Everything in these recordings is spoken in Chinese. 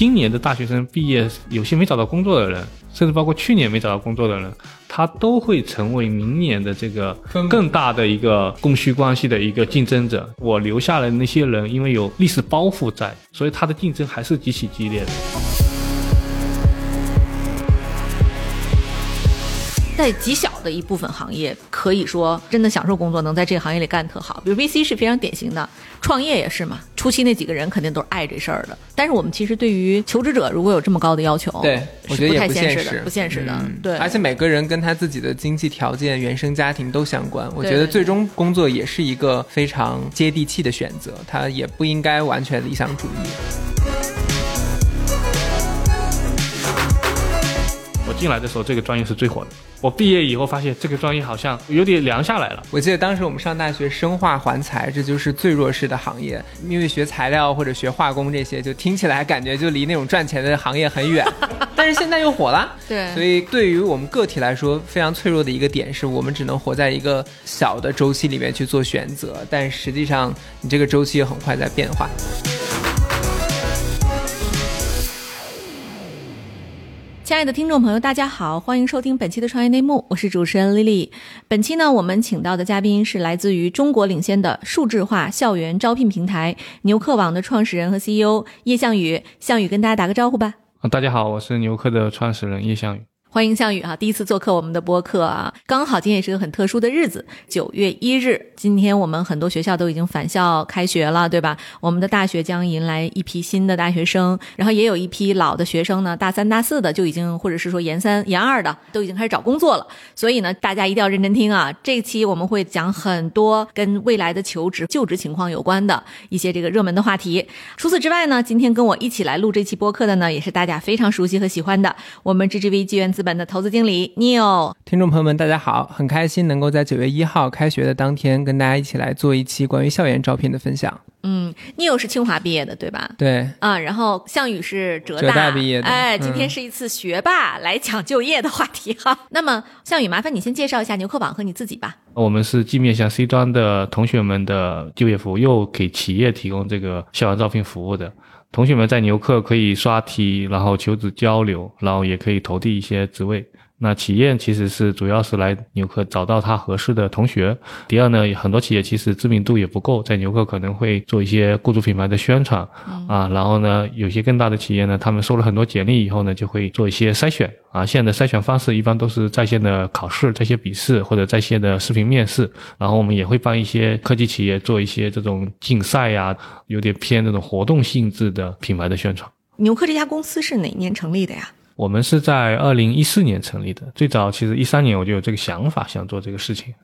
今年的大学生毕业，有些没找到工作的人，甚至包括去年没找到工作的人，他都会成为明年的这个更大的一个供需关系的一个竞争者。我留下来的那些人，因为有历史包袱在，所以他的竞争还是极其激烈的。在极小的一部分行业，可以说真的享受工作，能在这个行业里干特好。比如 VC 是非常典型的，创业也是嘛。初期那几个人肯定都是爱这事儿的。但是我们其实对于求职者，如果有这么高的要求，对我觉得也不太现实的，不现实的。对，而且每个人跟他自己的经济条件、原生家庭都相关。我觉得最终工作也是一个非常接地气的选择，他也不应该完全理想主义。进来的时候，这个专业是最火的。我毕业以后发现，这个专业好像有点凉下来了。我记得当时我们上大学，生化环材，这就是最弱势的行业，因为学材料或者学化工这些，就听起来感觉就离那种赚钱的行业很远。但是现在又火了，对。所以对于我们个体来说，非常脆弱的一个点是，我们只能活在一个小的周期里面去做选择，但实际上你这个周期很快在变化。亲爱的听众朋友，大家好，欢迎收听本期的创业内幕，我是主持人 Lily。本期呢，我们请到的嘉宾是来自于中国领先的数字化校园招聘平台牛客网的创始人和 CEO 叶向宇。向宇跟大家打个招呼吧。大家好，我是牛客的创始人叶向宇。欢迎项羽哈，第一次做客我们的播客啊，刚好今天也是个很特殊的日子，九月一日，今天我们很多学校都已经返校开学了，对吧？我们的大学将迎来一批新的大学生，然后也有一批老的学生呢，大三、大四的就已经，或者是说研三、研二的都已经开始找工作了。所以呢，大家一定要认真听啊，这期我们会讲很多跟未来的求职、就职情况有关的一些这个热门的话题。除此之外呢，今天跟我一起来录这期播客的呢，也是大家非常熟悉和喜欢的，我们 GGV 纪元资本的投资经理 Neil，听众朋友们，大家好，很开心能够在九月一号开学的当天，跟大家一起来做一期关于校园招聘的分享。嗯，Neil 是清华毕业的，对吧？对。啊，然后项羽是浙大毕业的。哎，今天是一次学霸来讲就业的话题哈。那么，项羽，麻烦你先介绍一下牛客网和你自己吧。我们是既面向 C 端的同学们的就业服务，又给企业提供这个校园招聘服务的。同学们在牛客可以刷题，然后求职交流，然后也可以投递一些职位。那企业其实是主要是来牛客找到他合适的同学。第二呢，很多企业其实知名度也不够，在牛客可能会做一些雇主品牌的宣传啊。然后呢，有些更大的企业呢，他们收了很多简历以后呢，就会做一些筛选啊。现在的筛选方式一般都是在线的考试、在线笔试或者在线的视频面试。然后我们也会帮一些科技企业做一些这种竞赛呀，有点偏那种活动性质的品牌的宣传。牛客这家公司是哪年成立的呀？我们是在二零一四年成立的，最早其实一三年我就有这个想法，想做这个事情。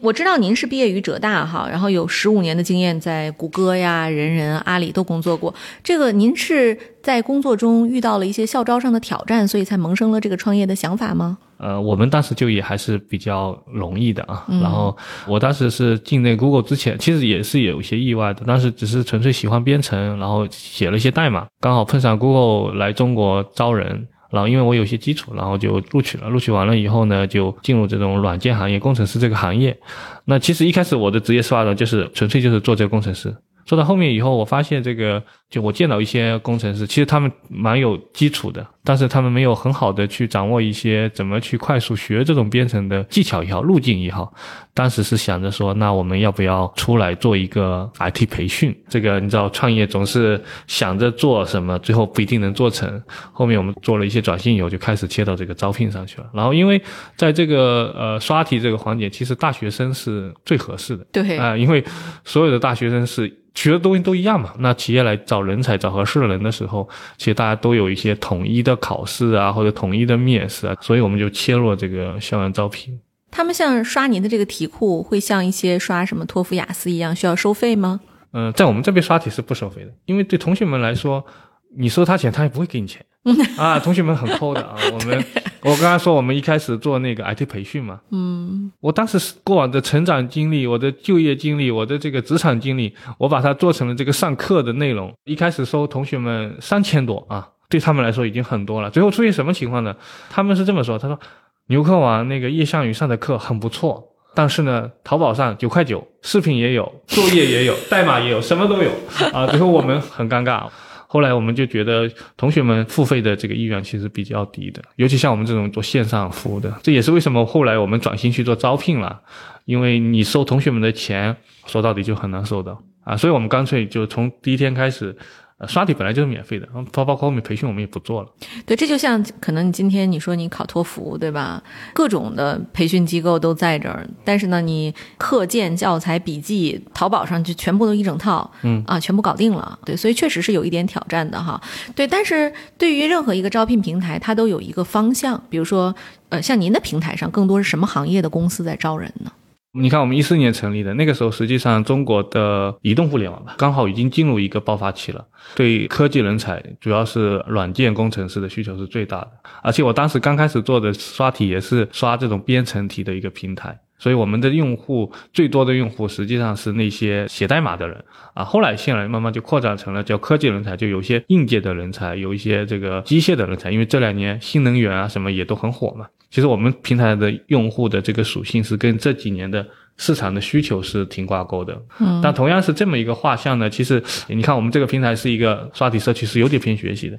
我知道您是毕业于浙大哈，然后有十五年的经验在谷歌呀、人人、阿里都工作过。这个您是在工作中遇到了一些校招上的挑战，所以才萌生了这个创业的想法吗？呃，我们当时就业还是比较容易的啊。然后我当时是进那 Google 之前，其实也是有一些意外的，当时只是纯粹喜欢编程，然后写了一些代码，刚好碰上 Google 来中国招人。然后因为我有些基础，然后就录取了。录取完了以后呢，就进入这种软件行业，工程师这个行业。那其实一开始我的职业发展就是纯粹就是做这个工程师。做到后面以后，我发现这个，就我见到一些工程师，其实他们蛮有基础的，但是他们没有很好的去掌握一些怎么去快速学这种编程的技巧也好，路径也好。当时是想着说，那我们要不要出来做一个 IT 培训？这个你知道，创业总是想着做什么，最后不一定能做成。后面我们做了一些转型以后，就开始切到这个招聘上去了。然后因为在这个呃刷题这个环节，其实大学生是最合适的。对啊，因为所有的大学生是。学的东西都一样嘛？那企业来找人才、找合适的人的时候，其实大家都有一些统一的考试啊，或者统一的面试啊，所以我们就切入了这个校园招聘。他们像刷您的这个题库，会像一些刷什么托福、雅思一样需要收费吗？嗯，在我们这边刷题是不收费的，因为对同学们来说。你收他钱，他也不会给你钱 啊！同学们很抠的啊。我们我刚刚说我们一开始做那个 IT 培训嘛，嗯，我当时过往的成长经历、我的就业经历、我的这个职场经历，我把它做成了这个上课的内容。一开始收同学们三千多啊，对他们来说已经很多了。最后出现什么情况呢？他们是这么说：他说牛客网那个叶向宇上的课很不错，但是呢，淘宝上九块九，视频也有，作业也有，代码也有，什么都有啊。最后我们很尴尬。后来我们就觉得同学们付费的这个意愿其实比较低的，尤其像我们这种做线上服务的，这也是为什么后来我们转型去做招聘了，因为你收同学们的钱，说到底就很难收到啊，所以我们干脆就从第一天开始。呃，刷题本来就是免费的，包包括后面培训我们也不做了。对，这就像可能你今天你说你考托福，对吧？各种的培训机构都在这儿，但是呢，你课件、教材、笔记，淘宝上就全部都一整套，嗯啊，全部搞定了。对，所以确实是有一点挑战的哈。对，但是对于任何一个招聘平台，它都有一个方向，比如说，呃，像您的平台上，更多是什么行业的公司在招人呢？你看，我们一四年成立的那个时候，实际上中国的移动互联网吧，刚好已经进入一个爆发期了。对科技人才，主要是软件工程师的需求是最大的。而且我当时刚开始做的刷题也是刷这种编程题的一个平台，所以我们的用户最多的用户实际上是那些写代码的人啊。后来现在慢慢就扩展成了叫科技人才，就有些应届的人才，有一些这个机械的人才，因为这两年新能源啊什么也都很火嘛。其实我们平台的用户的这个属性是跟这几年的市场的需求是挺挂钩的。嗯，但同样是这么一个画像呢，其实你看我们这个平台是一个刷题社区，是有点偏学习的，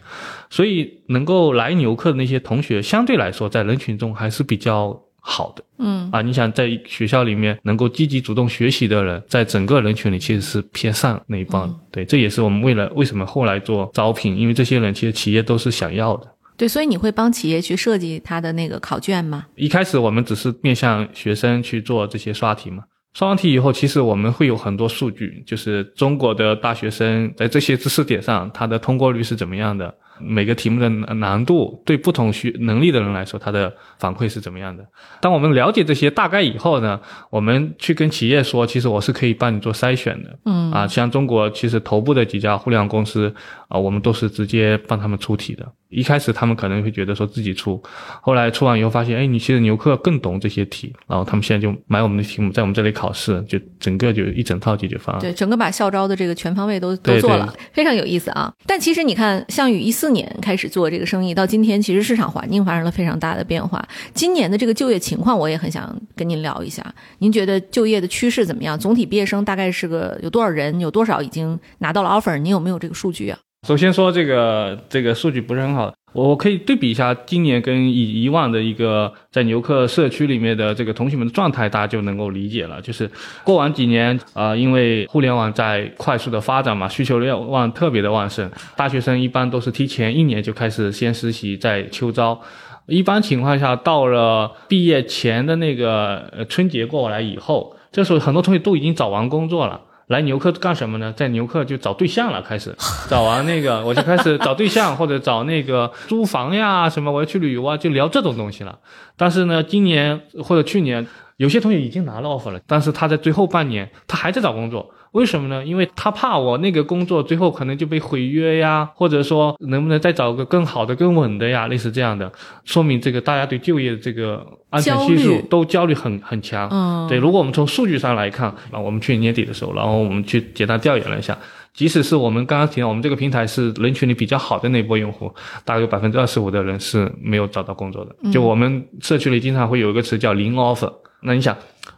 所以能够来牛课的那些同学，相对来说在人群中还是比较好的。嗯啊，你想在学校里面能够积极主动学习的人，在整个人群里其实是偏上那一帮。对，这也是我们为了为什么后来做招聘，因为这些人其实企业都是想要的。对，所以你会帮企业去设计他的那个考卷吗？一开始我们只是面向学生去做这些刷题嘛，刷完题以后，其实我们会有很多数据，就是中国的大学生在这些知识点上，他的通过率是怎么样的，每个题目的难度对不同学能力的人来说，他的反馈是怎么样的。当我们了解这些大概以后呢，我们去跟企业说，其实我是可以帮你做筛选的。嗯啊，像中国其实头部的几家互联网公司啊，我们都是直接帮他们出题的。一开始他们可能会觉得说自己出，后来出完以后发现，哎，你其实牛客更懂这些题，然后他们现在就买我们的题目，在我们这里考试，就整个就一整套解决方案。对，整个把校招的这个全方位都都做了，非常有意思啊。但其实你看，像与一四年开始做这个生意，到今天其实市场环境发生了非常大的变化。今年的这个就业情况，我也很想跟您聊一下。您觉得就业的趋势怎么样？总体毕业生大概是个有多少人？有多少已经拿到了 offer？您有没有这个数据啊？首先说这个这个数据不是很好，我可以对比一下今年跟以以往的一个在牛客社区里面的这个同学们的状态，大家就能够理解了。就是过完几年啊、因为互联网在快速的发展嘛，需求量旺特别的旺盛，大学生一般都是提前一年就开始先实习，再秋招。一般情况下，到了毕业前的那个呃春节过来以后，这时候很多同学都已经找完工作了。来牛客干什么呢？在牛客就找对象了，开始 找完那个我就开始找对象，或者找那个租房呀什么，我要去旅游啊，就聊这种东西了。但是呢，今年或者去年，有些同学已经拿了 offer 了，但是他在最后半年他还在找工作。为什么呢？因为他怕我那个工作最后可能就被毁约呀，或者说能不能再找个更好的、更稳的呀，类似这样的，说明这个大家对就业的这个安全系数都焦虑很很强。嗯，对，如果我们从数据上来看，啊，我们去年年底的时候，然后我们去简单调研了一下，即使是我们刚刚提到，我们这个平台是人群里比较好的那波用户，大概有百分之二十五的人是没有找到工作的。就我们社区里经常会有一个词叫零 offer，那你想，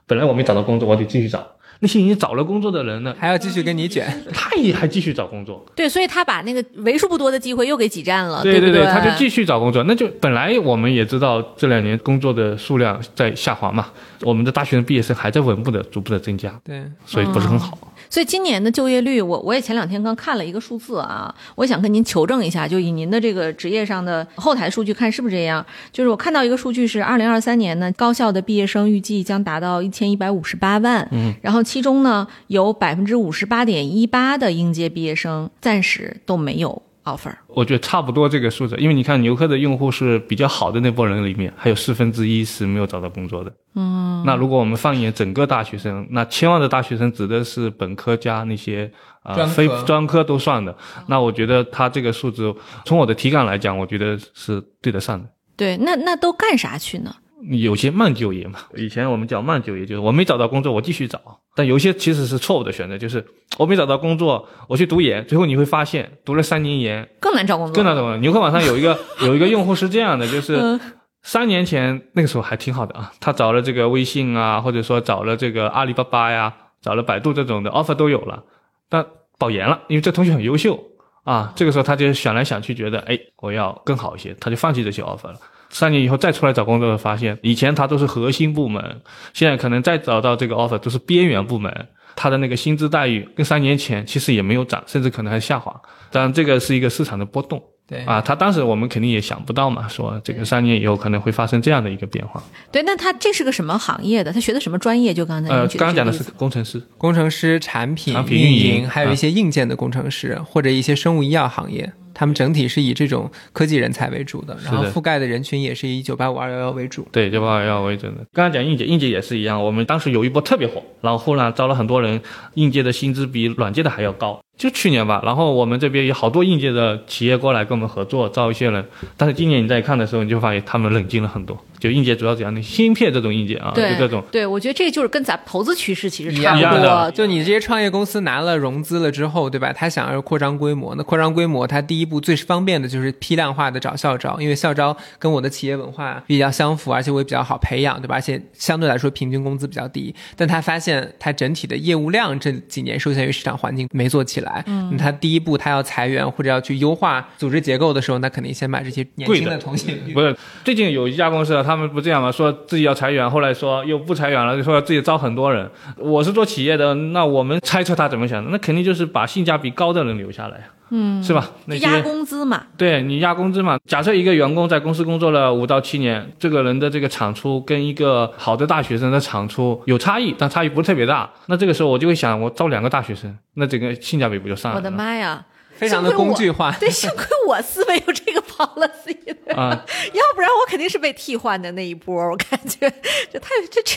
本来我没找到工作，我得继续找。那些已经找了工作的人呢，还要继续跟你卷。他也还继续找工作，对，所以他把那个为数不多的机会又给挤占了，对对对，他就继续找工作。那就本来我们也知道这两年工作的数量在下滑嘛，我们的大学生毕业生还在稳步的、逐步的增加，对，所以不是很好。所以今年的就业率，我我也前两天刚看了一个数字啊，我想跟您求证一下，就以您的这个职业上的后台数据看是不是这样？就是我看到一个数据是，二零二三年呢，高校的毕业生预计将达到一千一百五十八万，嗯，然后其中呢，有百分之五十八点一八的应届毕业生暂时都没有 offer。我觉得差不多这个数字，因为你看牛科的用户是比较好的那波人里面，还有四分之一是没有找到工作的。嗯，那如果我们放眼整个大学生，那千万的大学生指的是本科加那些啊、专科非专科都算的。那我觉得他这个数字，从我的体感来讲，我觉得是对得上的。对，那那都干啥去呢？有些慢就业嘛，以前我们叫慢就业，就是我没找到工作，我继续找。但有些其实是错误的选择，就是我没找到工作，我去读研，最后你会发现读了三年研更难找工作，更难找工作。牛客网上有一个有一个用户是这样的，就是嗯三年前那个时候还挺好的啊，他找了这个微信啊，或者说找了这个阿里巴巴呀，找了百度这种的 offer 都有了，但保研了，因为这同学很优秀啊，这个时候他就想来想去，觉得哎，我要更好一些，他就放弃这些 offer 了。三年以后再出来找工作，发现以前他都是核心部门，现在可能再找到这个 offer 都是边缘部门，他的那个薪资待遇跟三年前其实也没有涨，甚至可能还下滑。当然，这个是一个市场的波动。对啊，他当时我们肯定也想不到嘛，说这个三年以后可能会发生这样的一个变化。对，那他这是个什么行业的？他学的什么专业？就刚才呃，刚刚讲的是工程师，工程师、产品、产品运运营还有一些硬件的工程师，或者一些生物医药行业，他们整体是以这种科技人才为主的，然后覆盖的人群也是以九八五二幺幺为主。对，九八五二幺幺为准的。刚刚讲应届，应届也是一样，我们当时有一波特别火，然后忽然招了很多人，应届的薪资比软件的还要高。就去年吧，然后我们这边有好多应届的企业过来跟我们合作，招一些人。但是今年你再看的时候，你就发现他们冷静了很多。就应届主要讲的芯片这种应届啊，就这种。对，我觉得这就是跟咱投资趋势其实一差不多样的，。就你这些创业公司拿了融资了之后，对吧？他想要扩张规模，那扩张规模，他第一步最方便的就是批量化的找校招，因为校招跟我的企业文化比较相符，而且我也比较好培养，对吧？而且相对来说平均工资比较低。但他发现他整体的业务量这几年受限于市场环境没做起来，嗯，他第一步他要裁员或者要去优化组织结构的时候，那肯定先把这些年轻的的同学不是，最近有一家公司，他们不这样吗？说自己要裁员，后来说又不裁员了，就说自己招很多人。我是做企业的，那我们猜测他怎么想的？那肯定就是把性价比高的人留下来，嗯，是吧？那压工资嘛，对你压工资嘛。假设一个员工在公司工作了五到七年，这个人的这个产出跟一个好的大学生的产出有差异，但差异不是特别大。那这个时候我就会想，我招两个大学生，那这个性价比不就上来了？我的妈呀！非常的工具化。对，幸亏我思维有这个 policy，啊要不然我肯定是被替换的那一波。我感觉这太这这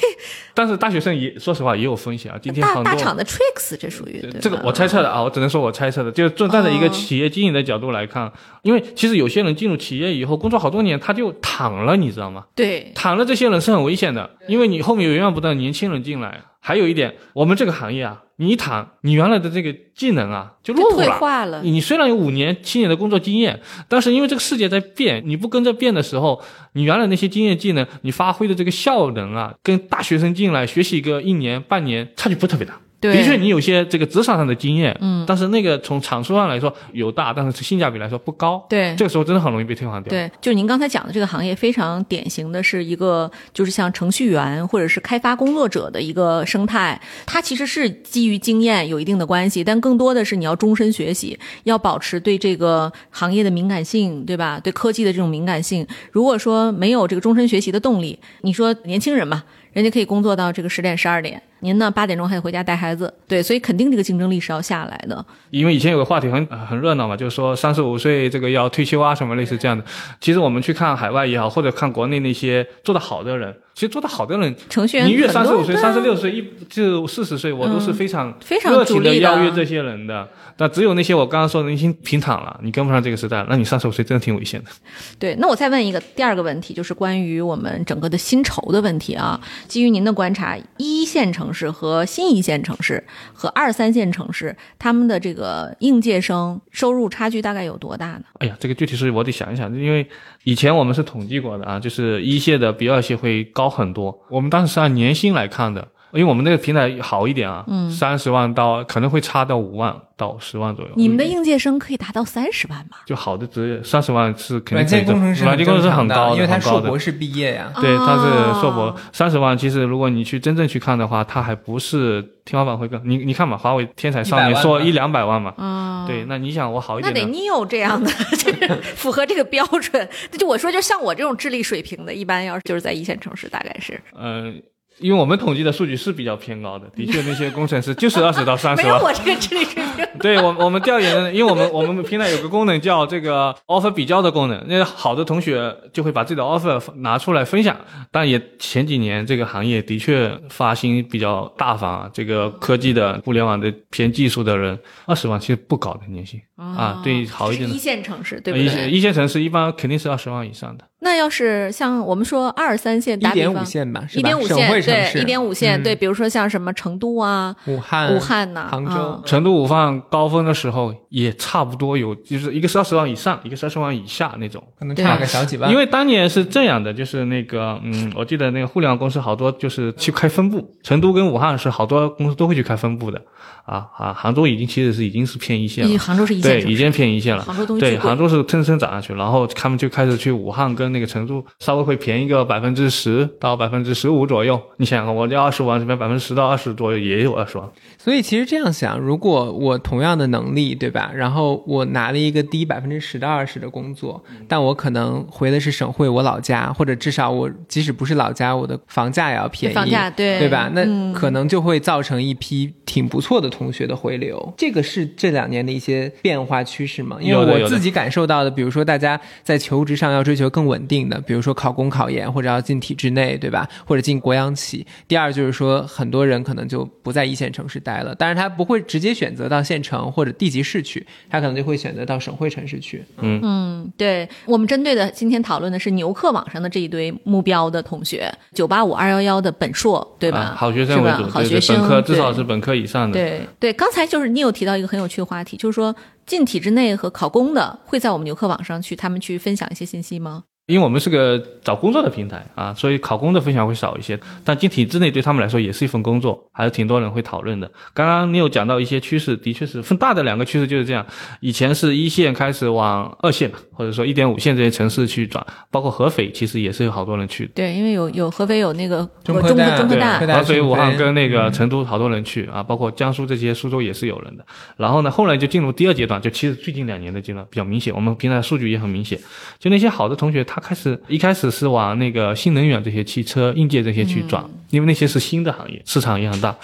但是大学生也说实话也有风险啊。今天大大厂的 tricks，这属于对吧这个我猜测的啊，我只能说我猜测的，就是站在一个哦企业经营的角度来看，因为其实有些人进入企业以后工作好多年，他就躺了，你知道吗？对躺了这些人是很危险的，因为你后面有源源不断的年轻人进来。还有一点，我们这个行业啊，你一躺，你原来的这个技能啊就落伍了。化了。你虽然有五年、七年的工作经验，但是因为这个世界在变，你不跟着变的时候，你原来那些经验技能，你发挥的这个效能啊，跟大学生进来学习一个一年半年差距不是特别大。对的确，你有些这个职场上的经验，嗯，但是那个从产出上来说有大，但是性价比来说不高。对这个时候真的很容易被退换掉。对，就您刚才讲的这个行业，非常典型的是一个就是像程序员或者是开发工作者的一个生态。它其实是基于经验有一定的关系，但更多的是你要终身学习，要保持对这个行业的敏感性，对吧？对科技的这种敏感性。如果说没有这个终身学习的动力，你说年轻人嘛，人家可以工作到这个十点十二点，您呢八点钟还得回家带孩子，对，所以肯定这个竞争力是要下来的。因为以前有个话题很呃很热闹嘛，就是说三十五岁这个要退休啊，什么类似这样的。其实我们去看海外也好，或者看国内那些做得好的人，其实做得好的人，程序员你越三十五岁、三十六岁，一就四十岁，我都是非常非常热情的邀约这些人的。那只有那些我刚刚说的已经平躺了，你跟不上这个时代，那你三十五岁真的挺危险的。对，那我再问一个第二个问题，就是关于我们整个的薪酬的问题啊。基于您的观察，一线城城市和新一线城市和二三线城市，他们的这个应届生收入差距大概有多大呢？哎呀，这个具体是我得想一想，因为以前我们是统计过的啊，就是一线的比二线会高很多。我们当时是按年薪来看的，因为我们那个平台好一点啊，嗯，三十万到可能会差到五万到十万左右。你们的应届生可以达到三十万吗？就好的职业三十万是肯定软件工程师软件工程师很高因为他硕博。士毕业呀。对，他哦是硕博三十万，其实如果你去真正去看的话，他还不是天花板会更。你你看嘛，华为天才少100万嘛年说一两百万嘛，啊、对，那你想我好一点那得点的，Neo 这样的，就是符合这个标准。那就我说，就像我这种智力水平的，一般要是就是在一线城市，大概是呃，因为我们统计的数据是比较偏高的，的确那些工程师就是二十到三十万。有我这个智力水平。对我我们调研的，因为我们我们平台有个功能叫这个 offer 比较的功能，那好的同学就会把自己的 offer 拿出来分享。但也前几年这个行业的确发薪比较大方啊，这个科技的、互联网的偏技术的人，二十万其实不高的年薪、啊，对好一点的一。线城市对不一对？线一线城市一般肯定是二十万以上的。那要是像我们说二三线，一点打比方五线吧，是一点五线，对，一点五线，嗯。对，比如说像什么成都啊、武汉、武汉呐、杭州。啊。成都、武汉高峰的时候也差不多有，就是一个是二十万以上，一个是二十万以下那种。可能差个小几万。因为当年是这样的，就是那个，嗯，我记得那个互联网公司好多就是去开分部，成都跟武汉是好多公司都会去开分部的，啊啊，杭州已经其实是已经是偏一线了，杭州是一线对，已经偏一线了。杭州东西对，杭州是蹭蹭涨上去，然后他们就开始去武汉跟那个成都稍微会便宜个百分之十到百分之十五左右。你想想看，我这二十万这边百分之十到二十左右也有二十万，所以其实这样想，如果我同样的能力，对吧？然后我拿了一个低百分之十到二十的工作，但我可能回的是省会，我老家，或者至少我即使不是老家，我的房价也要便宜，房价对对吧？那嗯可能就会造成一批挺不错的同学的回流。这个是这两年的一些变化趋势吗？因为我自己感受到的，比如说大家在求职上要追求更稳定的，比如说考公考研或者要进体制内，对吧？或者进国央企。第二就是说，很多人可能就不在一线城市待了，但是他不会直接选择到县城或者地级市去，他可能就会选择到省会城市去。嗯嗯，对我们针对的今天讨论的是牛客网上的这一堆目标的同学，九八五、二幺幺的本硕，对吧？啊好学生为主，好对对，学生，本科至少是本科以上的。对，刚才就是你有提到一个很有趣的话题，就是说进体制内和考公的会在我们牛客网上去，他们去分享一些信息吗？因为我们是个找工作的平台啊，所以考公的分享会少一些。但进体制内对他们来说也是一份工作，还是挺多人会讨论的。刚刚你有讲到一些趋势，的确是分大的两个趋势就是这样。以前是一线开始往二线，或者说一点五线这些城市去转，包括合肥其实也是有好多人去的。对，因为有有合肥有那个中科大对，中科大科，大合肥、武汉跟那个成都好多人去啊，包括江苏这些，苏州也是有人的。然后呢，后来就进入第二阶段，就其实最近两年的阶段比较明显，我们平台数据也很明显。就那些好的同学，他开始一开始是往那个新能源这些汽车、硬件这些去转，因为那些是新的行业，市场也很大。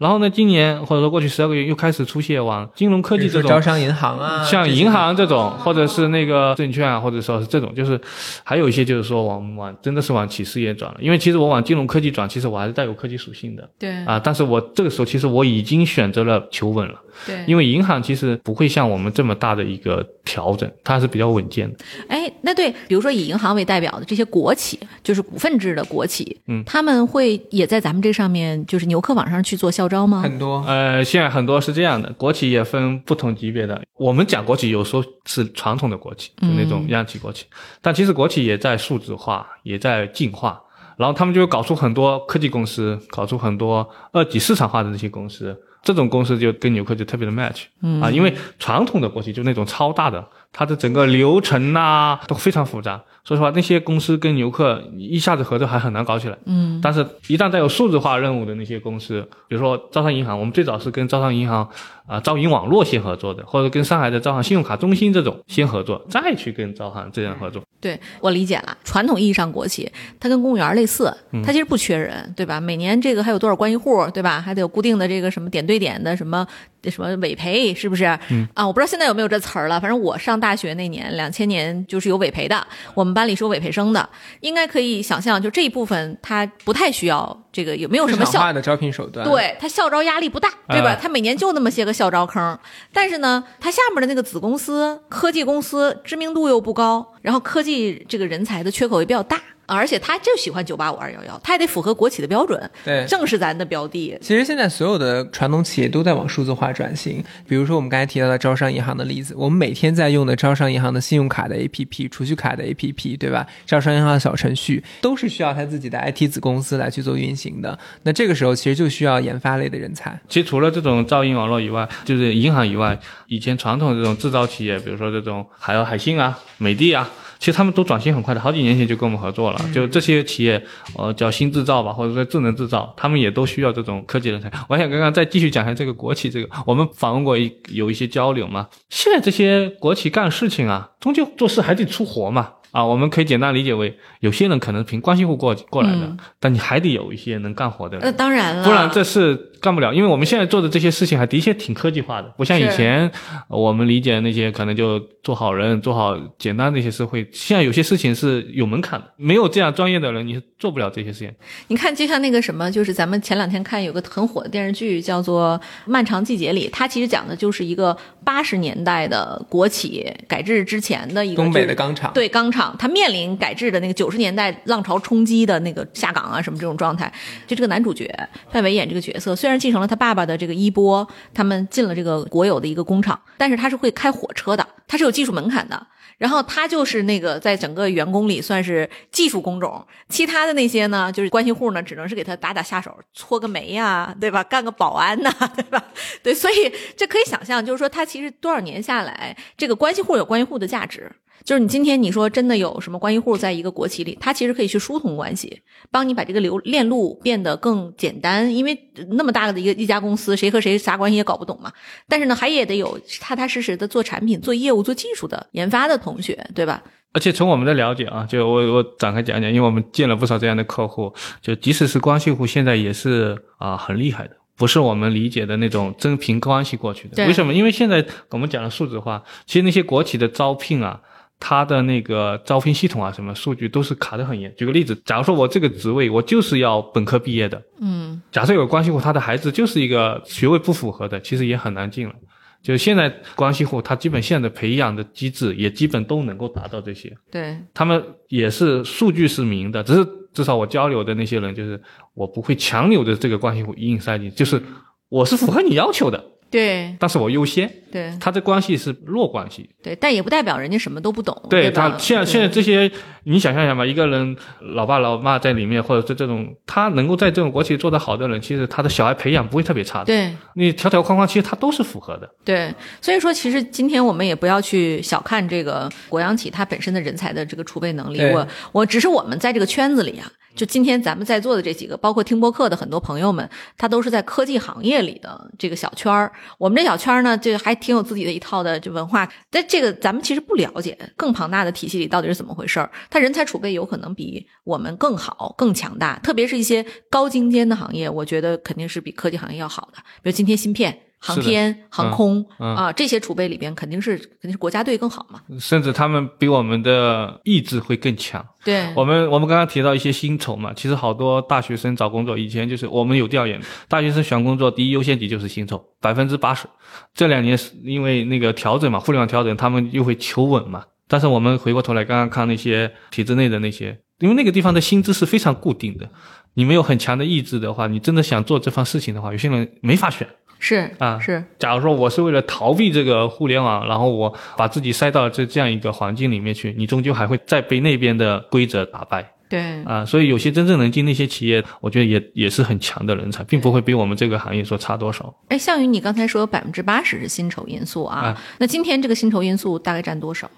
然后呢，今年或者说过去十二个月又开始出现往金融科技这种招商银行啊，像银行这种，或者是那个证券啊，或者说是这种，就是还有一些就是说往往真的是往企事业转了。因为其实我往金融科技转，其实我还是带有科技属性的对啊。但是我这个时候其实我已经选择了求稳了，对，因为银行其实不会像我们这么大的一个调整，它是比较稳健的。哎，那对，比如说以银行为代表的这些国企，就是股份制的国企，嗯他们会也在咱们这上面，就是牛客网上去做校招吗？很多。呃，现在很多是这样的，国企也分不同级别的。我们讲国企，有时候是传统的国企，就那种央企国企，但其实国企也在数字化，也在进化。然后他们就搞出很多科技公司，搞出很多二级市场化的这些公司。这种公司就跟纽扣就特别的 match，嗯啊，因为传统的国企就那种超大的，它的整个流程呐、都非常复杂。说实话，那些公司跟游客一下子合作还很难搞起来。嗯，但是一旦带有数字化任务的那些公司，比如说招商银行，我们最早是跟招商银行啊、招银网络先合作的，或者跟上海的招行信用卡中心这种先合作，再去跟招行这样合作。对我理解了，传统意义上国企，它跟公务员类似，它其实不缺人，对吧？每年这个还有多少关系户，对吧？还得有固定的这个什么点对点的什么什么委培，是不是？嗯啊，我不知道现在有没有这词儿了。反正我上大学那年，两千年就是有委培的，我们班里是有委培生的，应该可以想象，就这一部分他不太需要这个也没有什么校的招聘手段，，对他校招压力不大，对吧？哎他每年就那么些个校招坑，但是呢，他下面的那个子公司、科技公司知名度又不高，然后科技这个人才的缺口也比较大，而且他就喜欢九八五二幺幺，他也得符合国企的标准，对正是咱的标的。其实现在所有的传统企业都在往数字化转型，比如说我们刚才提到的招商银行的例子，我们每天在用的招商银行的信用卡的 APP、储蓄卡的 APP，对吧？招商银行的小程序都是需要它自己的 IT 子公司来去做运行的。那这个时候其实就需要研发类的人才。其实除了这种噪音网络以外，就是银行以外，以前传统这种制造企业，比如说这种海尔、海信啊、美的啊，其实他们都转型很快的，好几年前就跟我们合作了。就这些企业，呃，叫新制造吧，或者说智能制造，他们也都需要这种科技人才。我想刚刚再继续讲一下这个国企这个，我们访问过一有一些交流嘛。现在这些国企干事情啊，终究做事还得出活嘛。啊，我们可以简单理解为，有些人可能凭关系户过过来的，嗯但你还得有一些能干活的人。那当然了，不然这事干不了，因为我们现在做的这些事情还的确挺科技化的，不像以前呃我们理解的那些可能就做好人、做好简单的一些事会。现在有些事情是有门槛的，没有这样专业的人，你是做不了这些事情。你看，就像那个什么，就是咱们前两天看有个很火的电视剧，叫做《漫长季节》里，它其实讲的就是一个八十年代的国企改制之前的一个东北的钢厂，对钢厂，他面临改制的那个九十年代浪潮冲击的那个下岗啊什么这种状态。就这个男主角范伟演这个角色，虽然继承了他爸爸的这个衣钵，他们进了这个国有的一个工厂，但是他是会开火车的，他是有技术门槛的。然后他就是那个在整个员工里算是技术工种，其他的那些呢，就是关系户呢，只能是给他打打下手，搓个煤呀、对吧？干个保安呐、对吧？对，所以这可以想象，就是说他其实多少年下来，这个关系户有关系户的价值。就是你今天你说真的有什么关系户在一个国企里，他其实可以去疏通关系，帮你把这个流链路变得更简单。因为那么大的一个一家公司，谁和谁啥关系也搞不懂嘛。但是呢，还也得有踏踏实实的做产品、做业务、做技术的研发的同学，对吧？而且从我们的了解啊，就我我展开讲讲，因为我们见了不少这样的客户，就即使是关系户，现在也是啊、很厉害的，不是我们理解的那种真凭关系过去的。为什么？因为现在我们讲的数字化，其实那些国企的招聘啊。它的那个招聘系统啊，什么数据都是卡得很严。举个例子，假如说我这个职位我就是要本科毕业的，嗯，假设有关系户，他的孩子就是一个学位不符合的，其实也很难进了。就现在关系户，他基本现在的培养的机制也基本都能够达到这些。对，他们也是数据是明的，只是至少我交流的那些人，就是我不会强扭的这个关系户硬塞进，就是我是符合你要求的，对，但是我优先。对，他的关系是弱关系，对，但也不代表人家什么都不懂，对吧他现在现在这些，你想象一下吧，一个人老爸老妈在里面，或者是这种他能够在这种国企做得好的人，其实他的小孩培养不会特别差的。对你条条框框，其实他都是符合的。对，所以说其实今天我们也不要去小看这个国央企它本身的人才的这个储备能力。我我只是我们在这个圈子里啊，就今天咱们在座的这几个，包括听播客的很多朋友们，他都是在科技行业里的这个小圈儿。我们这小圈儿呢，就还挺有自己的一套的这文化，但这个咱们其实不了解更庞大的体系里到底是怎么回事儿。它人才储备有可能比我们更好、更强大，特别是一些高精尖的行业，我觉得肯定是比科技行业要好的，比如今天芯片。航天、航空嗯啊，这些储备里边肯定是肯定是国家队更好嘛。甚至他们比我们的意志会更强。对，我们我们刚刚提到一些薪酬嘛，其实好多大学生找工作以前就是我们有调研，大学生选工作第一优先级就是薪酬，百分之八十。这两年是因为那个调整嘛，互联网调整，他们又会求稳嘛。但是我们回过头来刚刚看那些体制内的那些，因为那个地方的薪资是非常固定的，你没有很强的意志的话，你真的想做这方事情的话，有些人没法选。是啊是，假如说我是为了逃避这个互联网，然后我把自己塞到这这样一个环境里面去，你终究还会再被那边的规则打败对，啊。所以有些真正能进那些企业，我觉得也也是很强的人才，并不会比我们这个行业说差多少。哎，项羽，你刚才说百分之八十是薪酬因素啊，啊那今天这个薪酬因素大概占多少？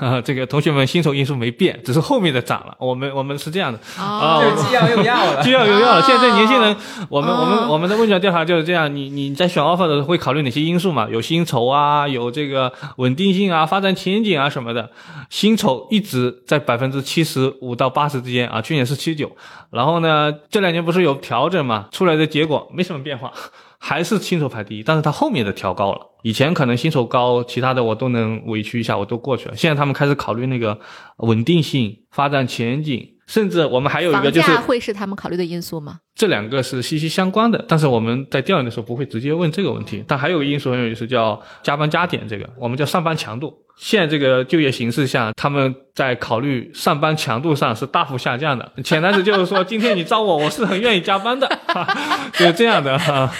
啊，这个同学们薪酬因素没变，只是后面的涨了。我们我们是这样的，啊哦就既要又要了。既要又要了。现在年轻人，我们哦我们我们的问卷调查就是这样。你你在选 offer 的时候会考虑哪些因素嘛？有薪酬啊，有这个稳定性啊，发展前景啊什么的。薪酬一直在百分之七十五到八十之间啊，去年是七九。然后呢，这两年不是有调整嘛？出来的结果没什么变化。还是新手排第一，但是他后面的调高了。以前可能新手高，其他的我都能委屈一下，我都过去了。现在他们开始考虑那个稳定性、发展前景，甚至我们还有一个就是价会是他们考虑的因素吗？这两个是息息相关的，但是我们在调研的时候不会直接问这个问题。但还有个因素很有意思，叫加班加点，这个我们叫上班强度。现在这个就业形势下，他们在考虑上班强度上是大幅下降的。潜台词就是说，今天你招我，我是很愿意加班的，就是这样的哈。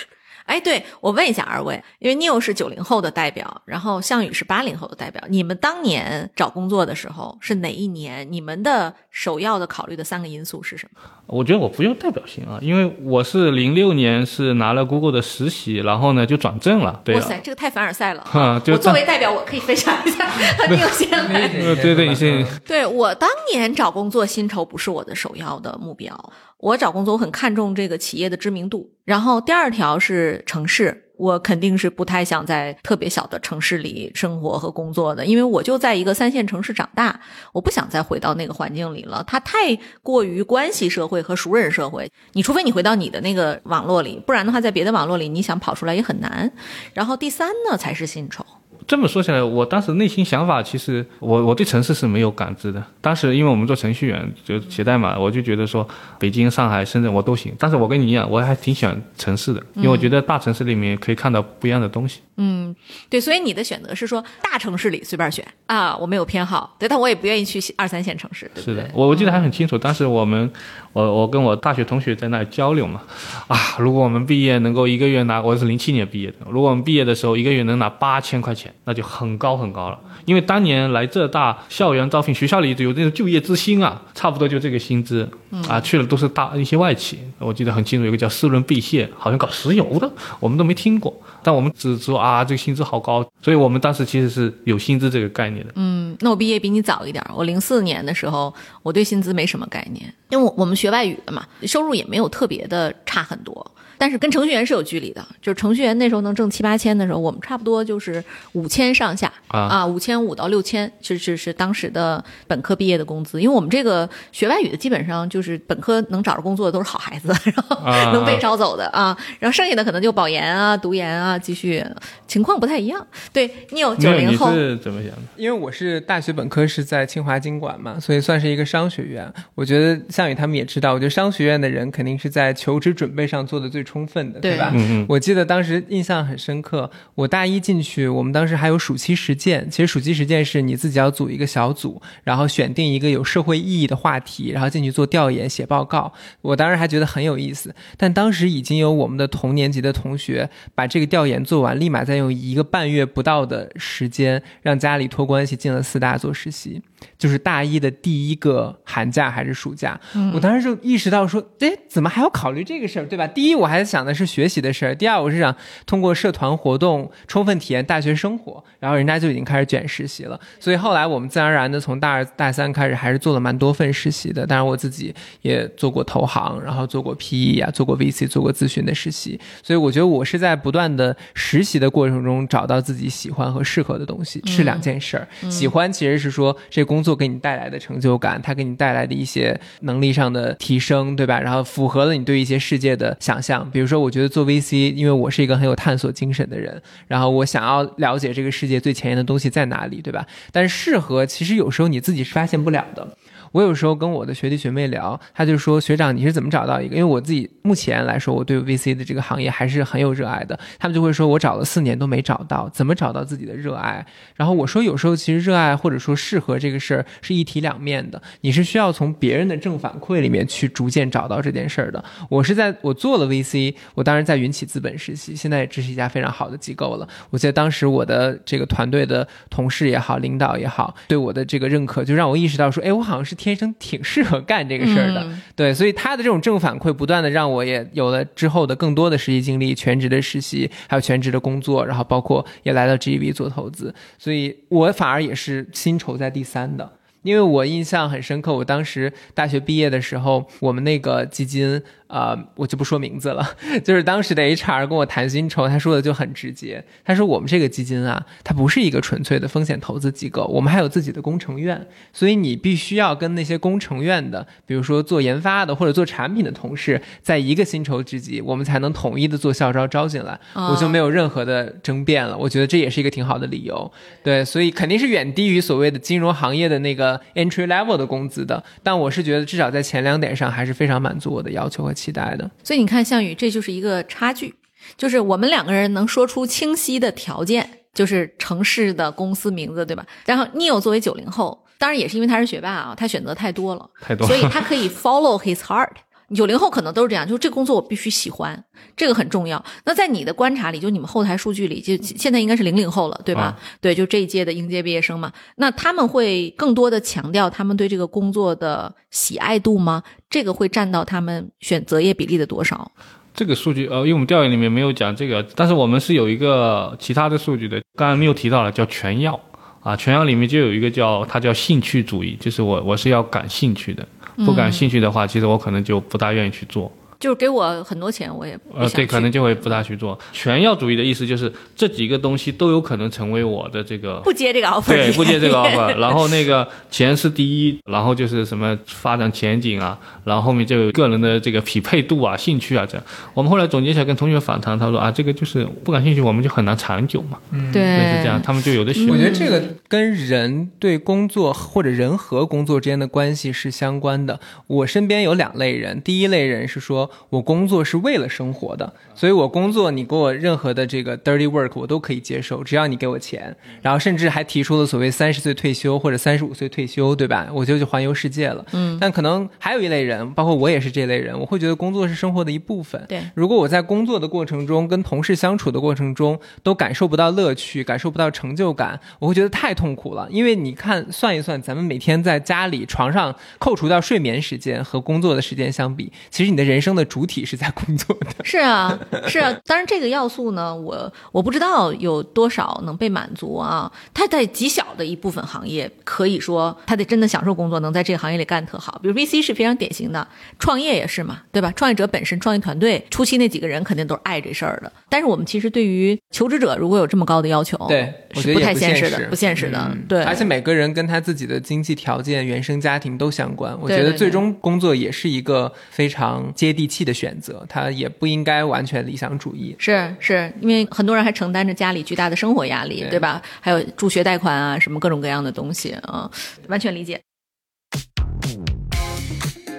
哎，对我问一下二位，因为 Neil 是九零后的代表，然后项羽是八零后的代表，你们当年找工作的时候是哪一年？你们的首要的考虑的三个因素是什么？我觉得我不用代表性啊，因为我是零六年是拿了 Google 的实习，然后呢就转正了。对啊，哇塞，这个太凡尔赛了！哈就我作为代表，我可以分享一下 Neil 先来。呃对 对，你是对我当年找工作，薪酬不是我的首要的目标。我找工作，我很看重这个企业的知名度。然后第二条是城市，我肯定是不太想在特别小的城市里生活和工作的，因为我就在一个三线城市长大，我不想再回到那个环境里了。它太过于关系社会和熟人社会，你除非你回到你的那个网络里，不然的话，在别的网络里你想跑出来也很难。然后第三呢，才是薪酬。这么说起来，我当时内心想法其实我我对城市是没有感知的。当时因为我们做程序员就写代码，我就觉得说北京、上海、深圳我都行。但是我跟你一样，我还挺喜欢城市的，因为我觉得大城市里面可以看到不一样的东西。嗯，对，所以你的选择是说大城市里随便选啊，我没有偏好，对，但我也不愿意去二三线城市，对是的，我我记得还很清楚，当时我们我我跟我大学同学在那交流嘛，啊，如果我们毕业能够一个月拿，我是零七年毕业的，如果我们毕业的时候一个月能拿八千块钱，那就很高很高了，因为当年来浙大校园招聘，学校里有那种就业之星啊，差不多就这个薪资，啊，去了都是大一些外企，我记得很清楚，有个叫斯伦贝谢，好像搞石油的，我们都没听过，但我们只说啊，这个薪资好高，所以我们当时其实是有薪资这个概念的。嗯，那我毕业比你早一点，我零四年的时候，我对薪资没什么概念，因为我我们学外语的嘛，收入也没有特别的差很多。但是跟程序员是有距离的，就是程序员那时候能挣七八千的时候，我们差不多就是五千上下啊五千五到六千，是是是当时的本科毕业的工资。因为我们这个学外语的基本上就是本科能找着工作的都是好孩子，然后能被招走的啊，然后剩下的可能就保研啊、读研啊，继续情况不太一样。对你有九零后你是怎么想的？因为我是大学本科是在清华经管嘛，所以算是一个商学院。我觉得项羽他们也知道，我觉得商学院的人肯定是在求职准备上做的最充分的，对吧？嗯嗯我记得当时印象很深刻，我大一进去，我们当时还有暑期实践。其实暑期实践是你自己要组一个小组，然后选定一个有社会意义的话题，然后进去做调研、写报告。我当时还觉得很有意思，但当时已经有我们的同年级的同学把这个调研做完，立马再用一个半月不到的时间，让家里托关系进了四大做实习。就是大一的第一个寒假还是暑假，我当时就意识到说，哎，怎么还要考虑这个事儿，对吧？第一，我还想的是学习的事儿；第二，我是想通过社团活动充分体验大学生活。然后人家就已经开始卷实习了，所以后来我们自然而然的从大二、大三开始，还是做了蛮多份实习的。当然，我自己也做过投行，然后做过 PE 啊，做过 VC，做过咨询的实习。所以我觉得我是在不断的实习的过程中找到自己喜欢和适合的东西，是两件事儿。喜欢其实是说这工作给你带来的成就感，它给你带来的一些能力上的提升，对吧？然后符合了你对一些世界的想象。比如说，我觉得做 VC，因为我是一个很有探索精神的人，然后我想要了解这个世界最前沿的东西在哪里，对吧？但是适合其实有时候你自己是发现不了的。我有时候跟我的学弟学妹聊，他就说：“学长，你是怎么找到一个？”因为我自己目前来说，我对 VC 的这个行业还是很有热爱的。他们就会说：“我找了四年都没找到，怎么找到自己的热爱？”然后我说：“有时候其实热爱或者说适合这个事儿是一体两面的，你是需要从别人的正反馈里面去逐渐找到这件事儿的。”我是在我做了 VC，我当时在云起资本实习，现在这是一家非常好的机构了。我记得当时我的这个团队的同事也好，领导也好，对我的这个认可，就让我意识到说：“哎，我好像是天生挺适合干这个事儿的。嗯对，所以他的这种正反馈，不断的让我也有了之后的更多的实习经历，全职的实习，还有全职的工作，然后包括也来到 GEV 做投资，所以我反而也是薪酬在第三的。因为我印象很深刻，我当时大学毕业的时候，我们那个基金，呃，我就不说名字了，就是当时的 HR 跟我谈薪酬，他说的就很直接，他说我们这个基金啊，它不是一个纯粹的风险投资机构，我们还有自己的工程院，所以你必须要跟那些工程院的，比如说做研发的或者做产品的同事，在一个薪酬之级，我们才能统一的做校招招进来，哦我就没有任何的争辩了。我觉得这也是一个挺好的理由，对，所以肯定是远低于所谓的金融行业的那个 entry level 的工资的，但我是觉得至少在前两点上还是非常满足我的要求和期待的。所以你看，项羽，这就是一个差距，就是我们两个人能说出清晰的条件，就是城市的公司名字，对吧？然后 Neil 作为九零后，当然也是因为他是学霸啊，他选择太多了，太多所以他可以 follow his heart。九零后可能都是这样，就是这个工作我必须喜欢，这个很重要。那在你的观察里，就你们后台数据里，就现在应该是零零后了，对吧？啊对，就这一届的应届毕业生嘛，那他们会更多的强调他们对这个工作的喜爱度吗？这个会占到他们选择业比例的多少？这个数据，呃，因为我们调研里面没有讲这个，但是我们是有一个其他的数据的，刚才没有提到了，叫全要啊，全要里面就有一个叫它叫兴趣主义，就是我我是要感兴趣的，不感兴趣的话，其实我可能就不大愿意去做。就是给我很多钱，我也不呃，对，可能就会不大去做。全要主义的意思就是这几个东西都有可能成为我的这个不接这个 offer，对，不接这个 offer，然后那个钱是第一，然后就是什么发展前景啊，然后后面就有个人的这个匹配度啊、兴趣啊这样。我们后来总结起来跟同学访谈，他说啊，这个就是不感兴趣，我们就很难长久嘛，对，类似这样，他们就有的选。我觉得这个跟人对工作或者人和工作之间的关系是相关的。我身边有两类人，第一类人是说我工作是为了生活的，所以我工作你给我任何的这个 dirty work 我都可以接受，只要你给我钱。然后甚至还提出了所谓三十岁退休或者三十五岁退休，对吧？我就去环游世界了。嗯，但可能还有一类人，包括我也是这类人，我会觉得工作是生活的一部分。对如果我在工作的过程中跟同事相处的过程中都感受不到乐趣，感受不到成就感，我会觉得太痛苦了。因为你看算一算，咱们每天在家里床上扣除掉睡眠时间和工作的时间相比，其实你的人生的主体是在工作的。是啊，是啊。当然，这个要素呢，我我不知道有多少能被满足啊。他在极小的一部分行业，可以说他得真的享受工作，能在这个行业里干特好。比如 VC 是非常典型的，创业也是嘛，对吧？创业者本身，创业团队初期那几个人肯定都是爱这事儿的。但是我们其实对于求职者，如果有这么高的要求，对，是不太现实的，不现实的。嗯对，而且每个人跟他自己的经济条件、原生家庭都相关。我觉得最终工作也是一个非常接地气的选择，他也不应该完全理想主义。是是，因为很多人还承担着家里巨大的生活压力，对对吧？还有助学贷款啊，什么各种各样的东西啊，完全理解。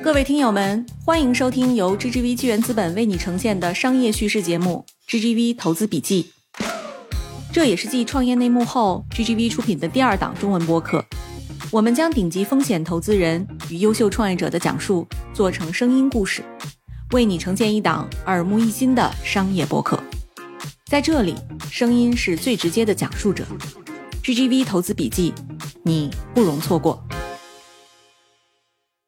各位听友们，欢迎收听由 GGV 纪元资本为你呈现的商业叙事节目《GGV 投资笔记》，这也是继创业内幕后 GGV 出品的第二档中文播客。我们将顶级风险投资人与优秀创业者的讲述做成声音故事，为你呈现一档耳目一新的商业播客。在这里，声音是最直接的讲述者。GGV 投资笔记，你不容错过。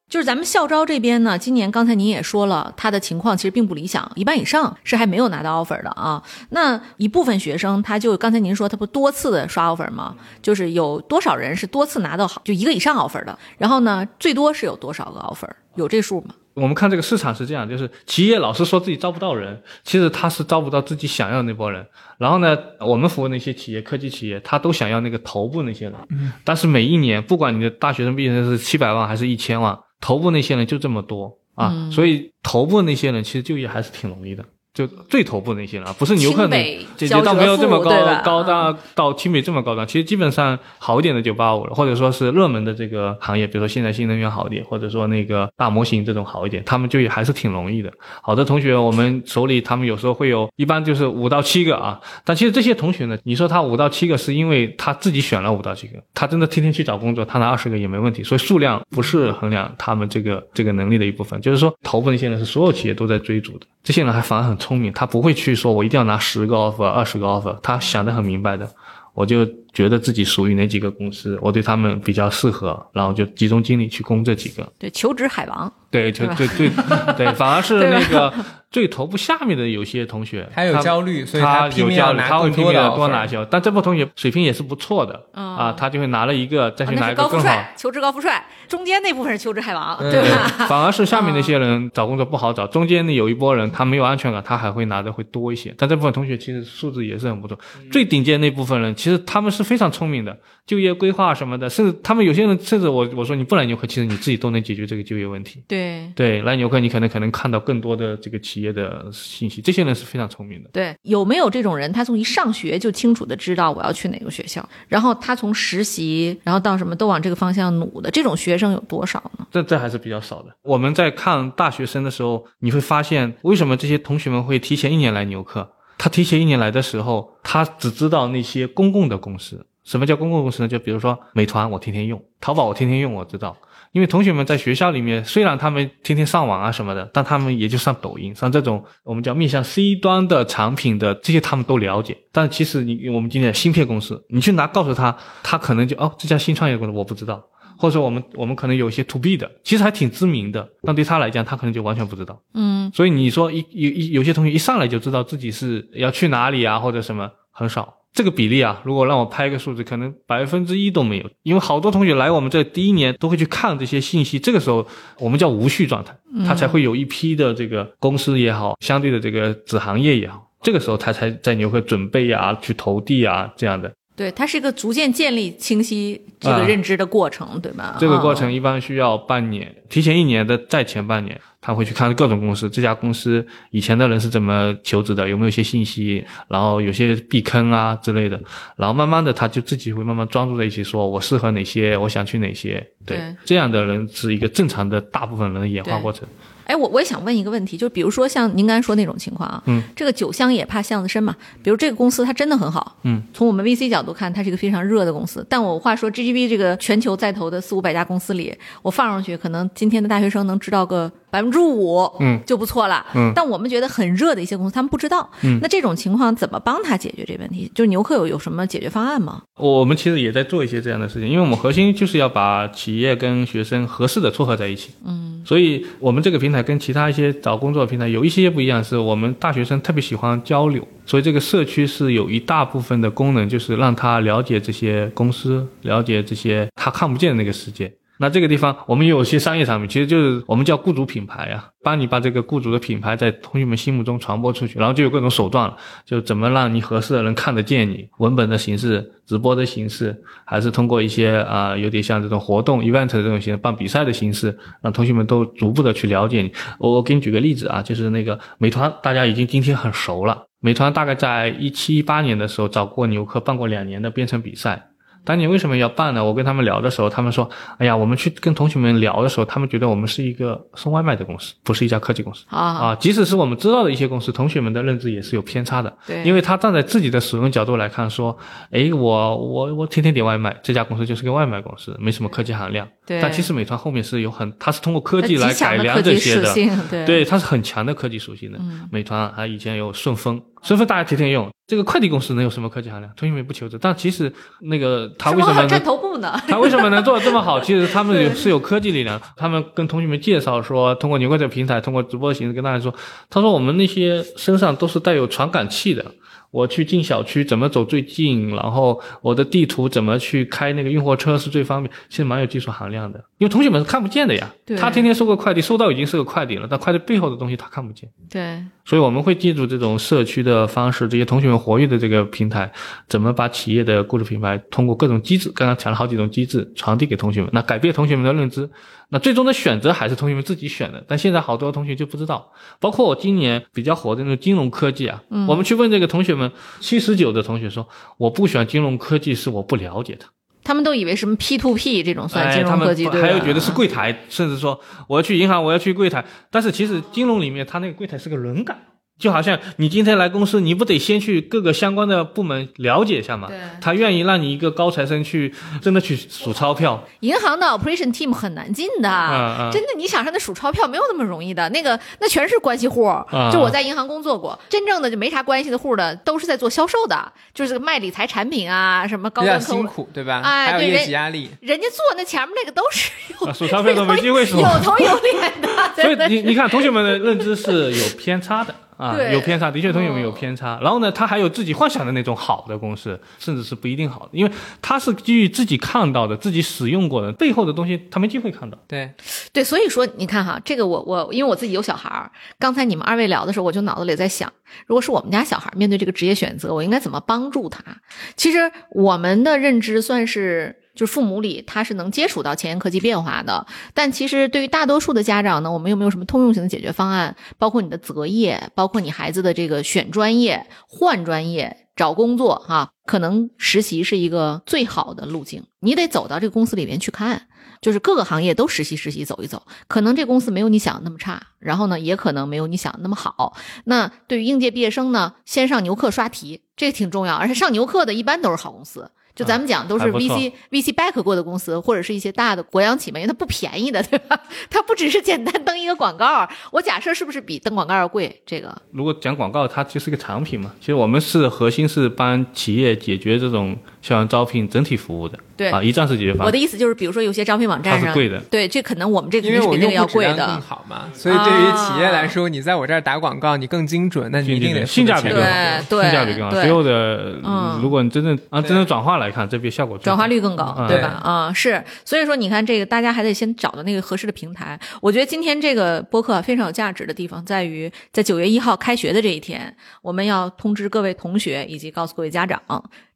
就是咱们校招这边呢，今年刚才您也说了，他的情况其实并不理想，一半以上是还没有拿到 offer 的啊。那一部分学生，他就刚才您说他不多次的刷 offer 吗？就是有多少人是多次拿到好就一个以上 offer 的？然后呢，最多是有多少个 offer？有这数吗？我们看这个市场是这样，就是企业老是说自己招不到人，其实他是招不到自己想要的那波人。然后呢，我们服务那些企业，科技企业，他都想要那个头部那些人。嗯。但是每一年，不管你的大学生毕业生是七百万还是一千万，头部那些人就这么多啊，嗯所以头部那些人其实就业还是挺容易的。就最头部那些人啊，不是牛客那清北姐姐倒没有这么高高大到清北这么高端，其实基本上好一点的九八五了，或者说是热门的这个行业，比如说现在新能源好一点，或者说那个大模型这种好一点，他们就也还是挺容易的。好的同学，我们手里他们有时候会有一般就是五到七个啊，但其实这些同学呢，你说他五到七个是因为他自己选了五到七个，他真的天天去找工作，他拿二十个也没问题，所以数量不是衡量他们这个这个能力的一部分，就是说头部那些人是所有企业都在追逐的，这些人还反而很聪明，他不会去说我一定要拿十个 offer、二十个 offer，他想得很明白的。我就觉得自己属于哪几个公司，我对他们比较适合，然后就集中精力去攻这几个。对，求职海王。对，就对对对对，反而是 那个最头部下面的有些同学，他有焦虑，所以他拼命要有焦虑，他会拿更多的拼命地多拿一些，但这部同学水平也是不错的嗯啊，他就会拿了一个，再啊，去拿一个更好。是高富帅，求职高富帅，中间那部分是求职海王，嗯对吧？反而是下面那些人找工作不好找，中间呢有一波人他没有安全感，他还会拿的会多一些。但这部分同学其实素质也是很不错。最顶尖那部分人，其实他们是非常聪明的，就业规划什么的，甚至他们有些人甚至我我说你不来牛科，其实你自己都能解决这个就业问题。对对，来牛科你可能可能看到更多的这个企业的信息，这些人是非常聪明的。对，有没有这种人？他从一上学就清楚的知道我要去哪个学校，然后他从实习，然后到什么都往这个方向努的，这种学生有多少呢？这这还是比较少的。我们在看大学生的时候，你会发现为什么这些同学们会提前一年来牛课？他提前一年来的时候，他只知道那些公共的公司。什么叫公共公司呢？就比如说美团，我天天用；淘宝，我天天用，我知道。因为同学们在学校里面，虽然他们天天上网啊什么的，但他们也就上抖音，上这种我们叫面向 C 端的产品的这些，他们都了解。但其实你我们今天的芯片公司，你去拿告诉他，他可能就哦这家新创业公司我不知道，或者说我们我们可能有一些 to B 的，其实还挺知名的，但对他来讲，他可能就完全不知道。嗯，所以你说一有一有些同学一上来就知道自己是要去哪里啊，或者什么很少。这个比例啊，如果让我拍一个数字，可能百分之一都没有，因为好多同学来我们这第一年都会去看这些信息，这个时候我们叫无序状态，他才会有一批的这个公司也好，相对的这个子行业也好，这个时候他才在牛会准备啊，去投递啊这样的。对，它是一个逐渐建立清晰这个认知的过程，对吧？这个过程一般需要半年，提前一年的再前半年，他会去看各种公司，这家公司以前的人是怎么求职的，有没有一些信息，然后有些避坑啊之类的，然后慢慢的他就自己会慢慢专注在一起，说我适合哪些，我想去哪些，对，这样的人是一个正常的大部分人的演化过程。哎，我我也想问一个问题，就比如说像您刚才说那种情况啊，嗯，这个酒香也怕巷子深嘛。比如这个公司它真的很好，嗯，从我们 VC 角度看，它是一个非常热的公司。但我话说，GGB 这个全球在投的四五百家公司里，我放上去，可能今天的大学生能知道个。百分之五，嗯，就不错了，嗯。但我们觉得很热的一些公司，他们不知道，嗯。那这种情况怎么帮他解决这个问题？就是牛客有有什么解决方案吗？我们其实也在做一些这样的事情，因为我们核心就是要把企业跟学生合适的撮合在一起，嗯。所以我们这个平台跟其他一些找工作的平台有一些不一样，是我们大学生特别喜欢交流，所以这个社区是有一大部分的功能，就是让他了解这些公司，了解这些他看不见的那个世界。那这个地方，我们有些商业产品，其实就是我们叫雇主品牌啊，帮你把这个雇主的品牌在同学们心目中传播出去，然后就有各种手段了，就怎么让你合适的人看得见你，文本的形式、直播的形式，还是通过一些啊，有点像这种活动 event 的这种形式，办比赛的形式，让同学们都逐步的去了解你。我我给你举个例子啊，就是那个美团，大家已经今天很熟了，美团大概在一七一八年的时候找过牛客，办过两年的编程比赛。当年为什么要办呢？我跟他们聊的时候，他们说：“哎呀，我们去跟同学们聊的时候，他们觉得我们是一个送外卖的公司，不是一家科技公司。”啊啊！即使是我们知道的一些公司，同学们的认知也是有偏差的。对，因为他站在自己的使用角度来看，说：“哎，我我我天天点外卖，这家公司就是个外卖公司，没什么科技含量。”对。但其实美团后面是有很，它是通过科技来改良这些的。对对，它是很强的科技属性的。嗯。美团还以前有顺丰。顺丰大家天天用，这个快递公司能有什么科技含量？同学们不求职，但其实那个他为什么占头部呢？他为什么能做的这么好？其实他们有是有科技力量。他们跟同学们介绍说，通过牛哥这个平台，通过直播的形式跟大家说，他说我们那些身上都是带有传感器的。我去进小区怎么走最近，然后我的地图怎么去开那个运货车是最方便，其实蛮有技术含量的，因为同学们是看不见的呀。他天天收个快递，收到已经是个快递了，但快递背后的东西他看不见。对，所以我们会借助这种社区的方式，这些同学们活跃的这个平台，怎么把企业的故事品牌通过各种机制，刚刚讲了好几种机制传递给同学们，那改变同学们的认知。那最终的选择还是同学们自己选的，但现在好多同学就不知道，包括我今年比较火的那种金融科技啊，我们去问这个同学们，七十九的同学说我不选金融科技，是我不了解它。他们都以为什么 P to P 这种算金融科技，对还有觉得是柜台，甚至说我要去银行，我要去柜台，但是其实金融里面它那个柜台是个轮岗。就好像你今天来公司，你不得先去各个相关的部门了解一下嘛？对，他愿意让你一个高材生去真的去数钞票。银行的 operation team 很难进的，真的，你想让他数钞票没有那么容易的。那个那全是关系户，就我在银行工作过，真正的就没啥关系的户的，都是在做销售的，就是卖理财产品啊，什么高端客户。辛苦对吧？哎，对，业绩压力。人家做那前面那个都是有数钞票都没机会数，有头有脸的。所以你你看，同学们的认知是有偏差的。啊，有偏差，的确同学们有偏差。然后呢，他还有自己幻想的那种好的公司，甚至是不一定好的，因为他是基于自己看到的、自己使用过的背后的东西，他没机会看到。对，对，所以说你看哈，这个我我因为我自己有小孩儿，刚才你们二位聊的时候，我就脑子里在想，如果是我们家小孩面对这个职业选择，我应该怎么帮助他？其实我们的认知算是。就是父母里他是能接触到前沿科技变化的，但其实对于大多数的家长呢，我们有没有什么通用型的解决方案？包括你的择业，包括你孩子的这个选专业、换专业、找工作，哈，可能实习是一个最好的路径。你得走到这个公司里面去看，就是各个行业都实习实习走一走，可能这公司没有你想的那么差，然后呢，也可能没有你想的那么好。那对于应届毕业生呢，先上牛课刷题，这个挺重要，而且上牛课的一般都是好公司。就咱们讲都是 VC VC back 过的公司，或者是一些大的国央企嘛，因为它不便宜的，对吧？它不只是简单登一个广告，我假设是不是比登广告要贵？这个如果讲广告，它就是个产品嘛。其实我们是核心是帮企业解决这种校园招聘整体服务的。对啊，一站式解决方案。我的意思就是，比如说有些招聘网站上它是贵的对，这可能我们这肯因为我定要贵的更。好嘛，所以对于企业来说，你在我这儿打广告，你更精准，那你一定得性价比钱更好，对性价比更好。对最后的，嗯如果你真正啊真正转化来看，这比效果转化率更高，嗯对吧？啊、是，所以说你看这个，大家还得先找到那个合适的平台。我觉得今天这个播客非常有价值的地方在于，在九月一号开学的这一天，我们要通知各位同学以及告诉各位家长，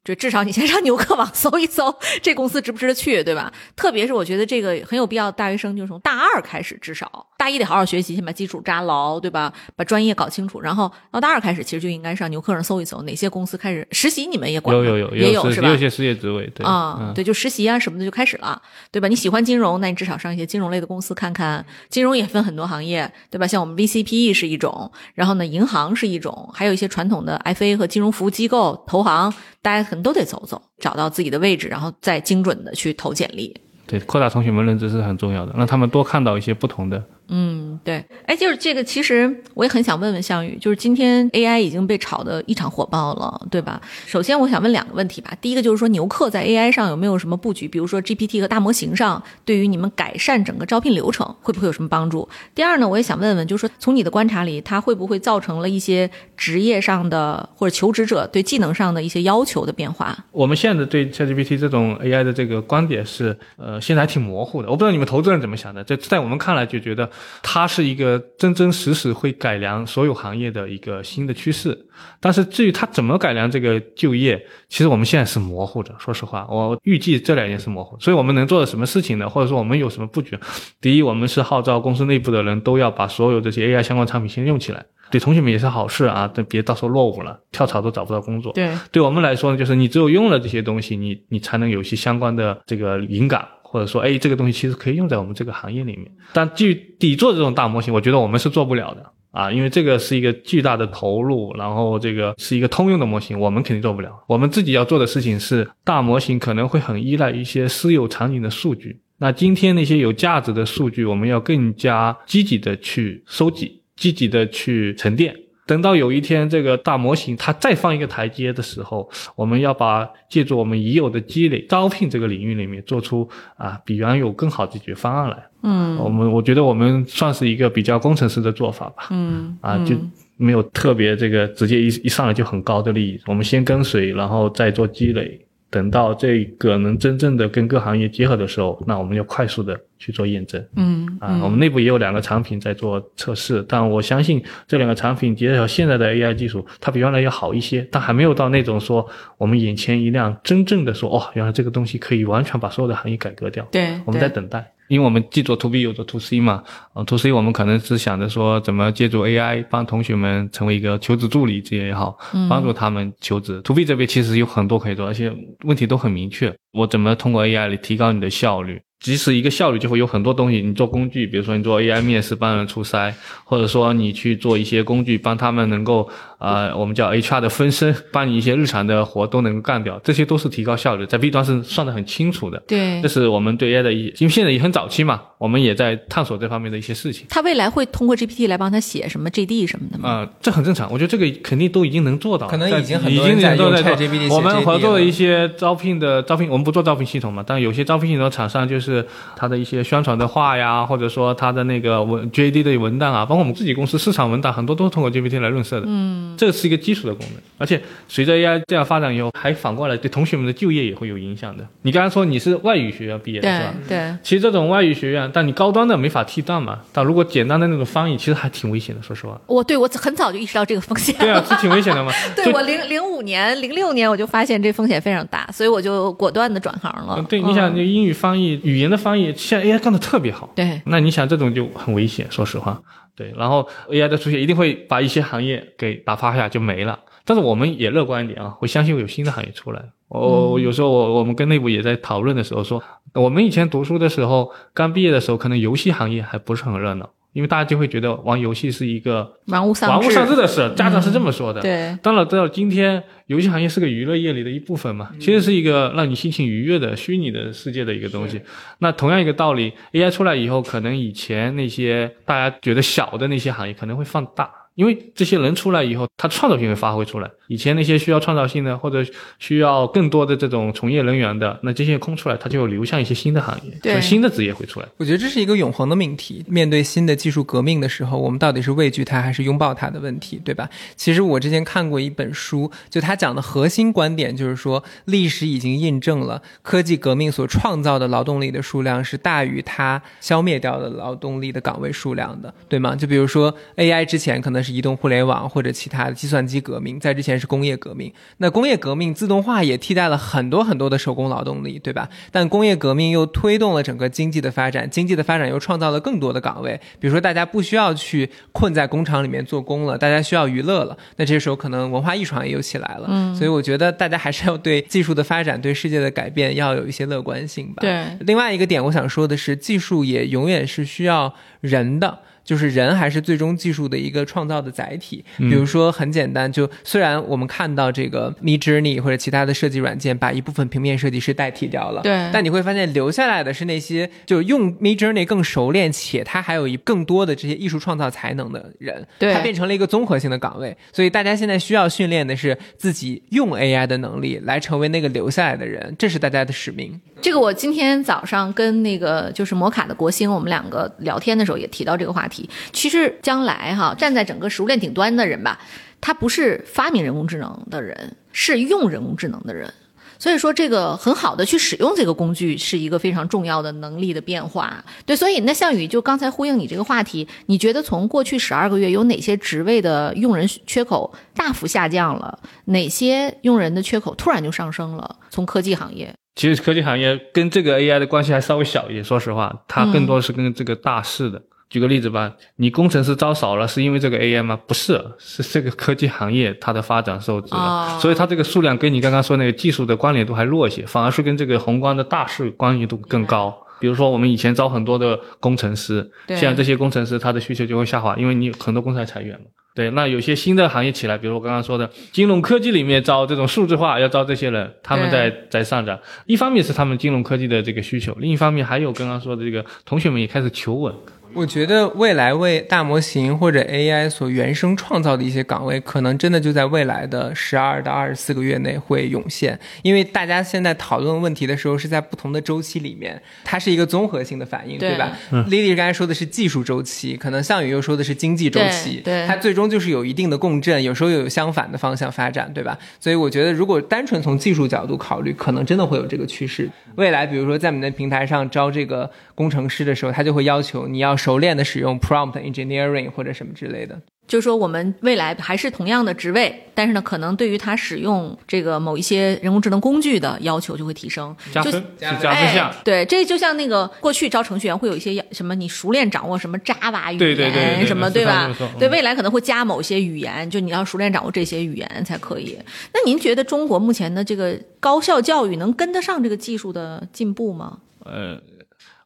就至少你先上 牛客网搜一搜，这公司值不值得去，对吧？特别是我觉得这个很有必要，大学生就从大二开始，至少大一得好好学习，先把基础扎牢，对吧？把专业搞清楚，然后到大二开始，其实就应该上牛客上搜一搜，哪些公司开始实习，你们也管有有有也是吧有？些失业职位，对啊、嗯对，就实习啊什么的就开始了，对吧？你喜欢金融，那你至少上一些金融类的公司看看。金融也分很多行业，对吧？像我们 VCPE 是一种，然后呢，银行是一种，还有一些传统的 FA 和金融服务机构、投行，大家可能都得走走，找到自己的位置，然后再精准的去投简历。对，扩大同学们认知是很重要的，让他们多看到一些不同的。嗯，对，哎，就是这个，其实我也很想问问项羽，就是今天 AI 已经被炒得一场火爆了，对吧？首先，我想问两个问题吧。第一个就是说，牛客在 AI 上有没有什么布局？比如说 GPT 和大模型上，对于你们改善整个招聘流程会不会有什么帮助？第二呢，我也想问问，就是说从你的观察里，它会不会造成了一些职业上的或者求职者对技能上的一些要求的变化？我们现在对 ChatGPT 这种 AI 的这个观点是，呃，现在还挺模糊的。我不知道你们投资人怎么想的，这在我们看来就觉得它是一个真真实实会改良所有行业的一个新的趋势。但是至于它怎么改良这个就业，其实我们现在是模糊的。说实话，我预计这两年是模糊。所以我们能做的什么事情呢？或者说我们有什么布局？第一，我们是号召公司内部的人都要把所有这些 AI 相关产品先用起来。对同学们也是好事啊，但别到时候落伍了，跳槽都找不到工作。对，对我们来说呢，就是你只有用了这些东西，你你才能有一些相关的这个灵感，或者说，哎，这个东西其实可以用在我们这个行业里面。但基于底座这种大模型，我觉得我们是做不了的啊，因为这个是一个巨大的投入，然后这个是一个通用的模型，我们肯定做不了。我们自己要做的事情是，大模型可能会很依赖一些私有场景的数据。那今天那些有价值的数据，我们要更加积极的去收集，积极的去沉淀。等到有一天这个大模型它再放一个台阶的时候，我们要把借助我们已有的积累，招聘这个领域里面做出啊比原有更好的解决方案来。嗯我们我觉得我们算是一个比较工程师的做法吧。嗯啊，就没有特别这个直接一一上来就很高的利益，我们先跟随，然后再做积累。等到这个能真正的跟各行业结合的时候，那我们要快速的去做验证。嗯啊，我们内部也有两个产品在做测试，但我相信这两个产品结合现在的 AI 技术，它比原来要好一些，但还没有到那种说我们眼前一亮，真正的说哦，原来这个东西可以完全把所有的行业改革掉。对，我们在等待，因为我们既做 to B 又做 to C 嘛，呃，to C 我们可能是想着说怎么借助 AI 帮同学们成为一个求职助理这些也好，帮助他们求职。to B 这边其实有很多可以做，而且问题都很明确，我怎么通过 AI 来提高你的效率？即使一个效率就会有很多东西，你做工具，比如说你做 AI 面试帮人出筛，或者说你去做一些工具帮他们能够呃，我们叫 HR 的分身，帮你一些日常的活都能够干掉，这些都是提高效率，在 B 端是算得很清楚的。对这，是我们对 AI 的一，因为现在也很早期嘛，我们也在探索这方面的一些事情。他未来会通过 GPT 来帮他写什么 GD 什么的吗？呃，这很正常，我觉得这个肯定都已经能做到，可能已经很已经多人在用都在做 ChatGPT 我们合作的一些招聘的招聘，我们不做招聘系统嘛，但有些招聘系统厂商就是它的一些宣传的话呀，或者说它的那个文 JD 的文档啊，包括我们自己公司市场文档，很多都是通过 GPT 来润色的。嗯，这是一个基础的功能，而且随着 AI 这样发展以后，还反过来对同学们的就业也会有影响的。你刚才说你是外语学院毕业的是吧？对对，其实这种外语学院，但你高端的没法替代嘛。但如果简单的那种翻译，其实还挺危险的，说实话。我对我很早就意识到这个风险。对啊，是挺危险的嘛。对我零零五年、零六年我就发现这风险非常大，所以我就果断的转行了。对，你想，嗯你英语翻译、语言的翻译，现在 AI 干的特别好。对那你想这种就很危险，说实话。对，然后 AI 的出现一定会把一些行业给打趴下，就没了。但是我们也乐观一点啊，我相信会有新的行业出来。我、我有时候我我们跟内部也在讨论的时候说，我们以前读书的时候，刚毕业的时候，可能游戏行业还不是很热闹，因为大家就会觉得玩游戏是一个玩物丧玩物志，丧志的事，家长是这么说的。对当然，到今天，游戏行业是个娱乐业里的一部分嘛，其实是一个让你心情愉悦的虚拟的世界的一个东西。那同样一个道理，AI 出来以后，可能以前那些大家觉得小的那些行业可能会放大，因为这些人出来以后，他创造性会发挥出来。以前那些需要创造性的或者需要更多的这种从业人员的，那这些空出来，他就流向一些新的行业，对新的职业会出来。我觉得这是一个永恒的命题。面对新的技术革命的时候，我们到底是畏惧它还是拥抱它的问题，对吧？其实我之前看过一本书，就他讲的核心观点就是说，历史已经印证了科技革命所创造的劳动力的数量是大于它消灭掉的劳动力的岗位数量的，对吗？就比如说 AI 之前可能是移动互联网或者其他的计算机革命，在之前是工业革命。那工业革命自动化也替代了很多很多的手工劳动力，对吧？但工业革命又推动了整个经济的发展，经济的发展又创造了更多的岗位，比如说大家不需要去困在工厂里面做工了，大家需要娱乐了，那这时候可能文化艺术行业又起来了。嗯，所以我觉得大家还是要对技术的发展、对世界的改变要有一些乐观性吧。对另外一个点，我想说的是，技术也永远是需要人的。就是人还是最终技术的一个创造的载体。比如说很简单，就虽然我们看到这个 Mid Journey 或者其他的设计软件把一部分平面设计师代替掉了，对但你会发现留下来的是那些就用 Mid Journey 更熟练且他还有一更多的这些艺术创造才能的人，对他变成了一个综合性的岗位。所以大家现在需要训练的是自己用 AI 的能力来成为那个留下来的人，这是大家的使命。这个我今天早上跟那个就是摩卡的国兴，我们两个聊天的时候也提到这个话题。其实将来哈，站在整个食物链顶端的人吧，他不是发明人工智能的人，是用人工智能的人。所以说，这个很好的去使用这个工具是一个非常重要的能力的变化。对，所以那项羽就刚才呼应你这个话题，你觉得从过去十二个月有哪些职位的用人缺口大幅下降了？哪些用人的缺口突然就上升了？从科技行业。其实科技行业跟这个 AI 的关系还稍微小一点，说实话，它更多是跟这个大势的。举个例子吧，你工程师招少了，是因为这个 AI 吗？不是，是这个科技行业它的发展受制了，哦所以它这个数量跟你刚刚说那个技术的关联度还弱一些，反而是跟这个宏观的大势关联度更高。比如说，我们以前招很多的工程师，现在这些工程师他的需求就会下滑，因为你很多公司在裁员嘛。对，那有些新的行业起来，比如我刚刚说的金融科技里面招这种数字化，要招这些人，他们在在上涨。一方面是他们金融科技的这个需求，另一方面还有刚刚说的这个同学们也开始求稳。我觉得未来为大模型或者 AI 所原生创造的一些岗位，可能真的就在未来的十二到二十四个月内会涌现。因为大家现在讨论问题的时候是在不同的周期里面，它是一个综合性的反应，对对吧？Lily 刚才说的是技术周期，可能项羽又说的是经济周期，对对它最终就是有一定的共振，有时候又有相反的方向发展，对吧？所以我觉得，如果单纯从技术角度考虑，可能真的会有这个趋势。未来，比如说在我们的平台上招这个工程师的时候，他就会要求你要熟练的使用 prompt engineering 或者什么之类的。就是说，我们未来还是同样的职位，但是呢，可能对于他使用这个某一些人工智能工具的要求就会提升，就加分加分项哎。对，这就像那个过去招程序员会有一些什么，你熟练掌握什么 Java 语言对对对对对什么，对吧？对，嗯未来可能会加某些语言，就你要熟练掌握这些语言才可以。那您觉得中国目前的这个高校教育能跟得上这个技术的进步吗？呃，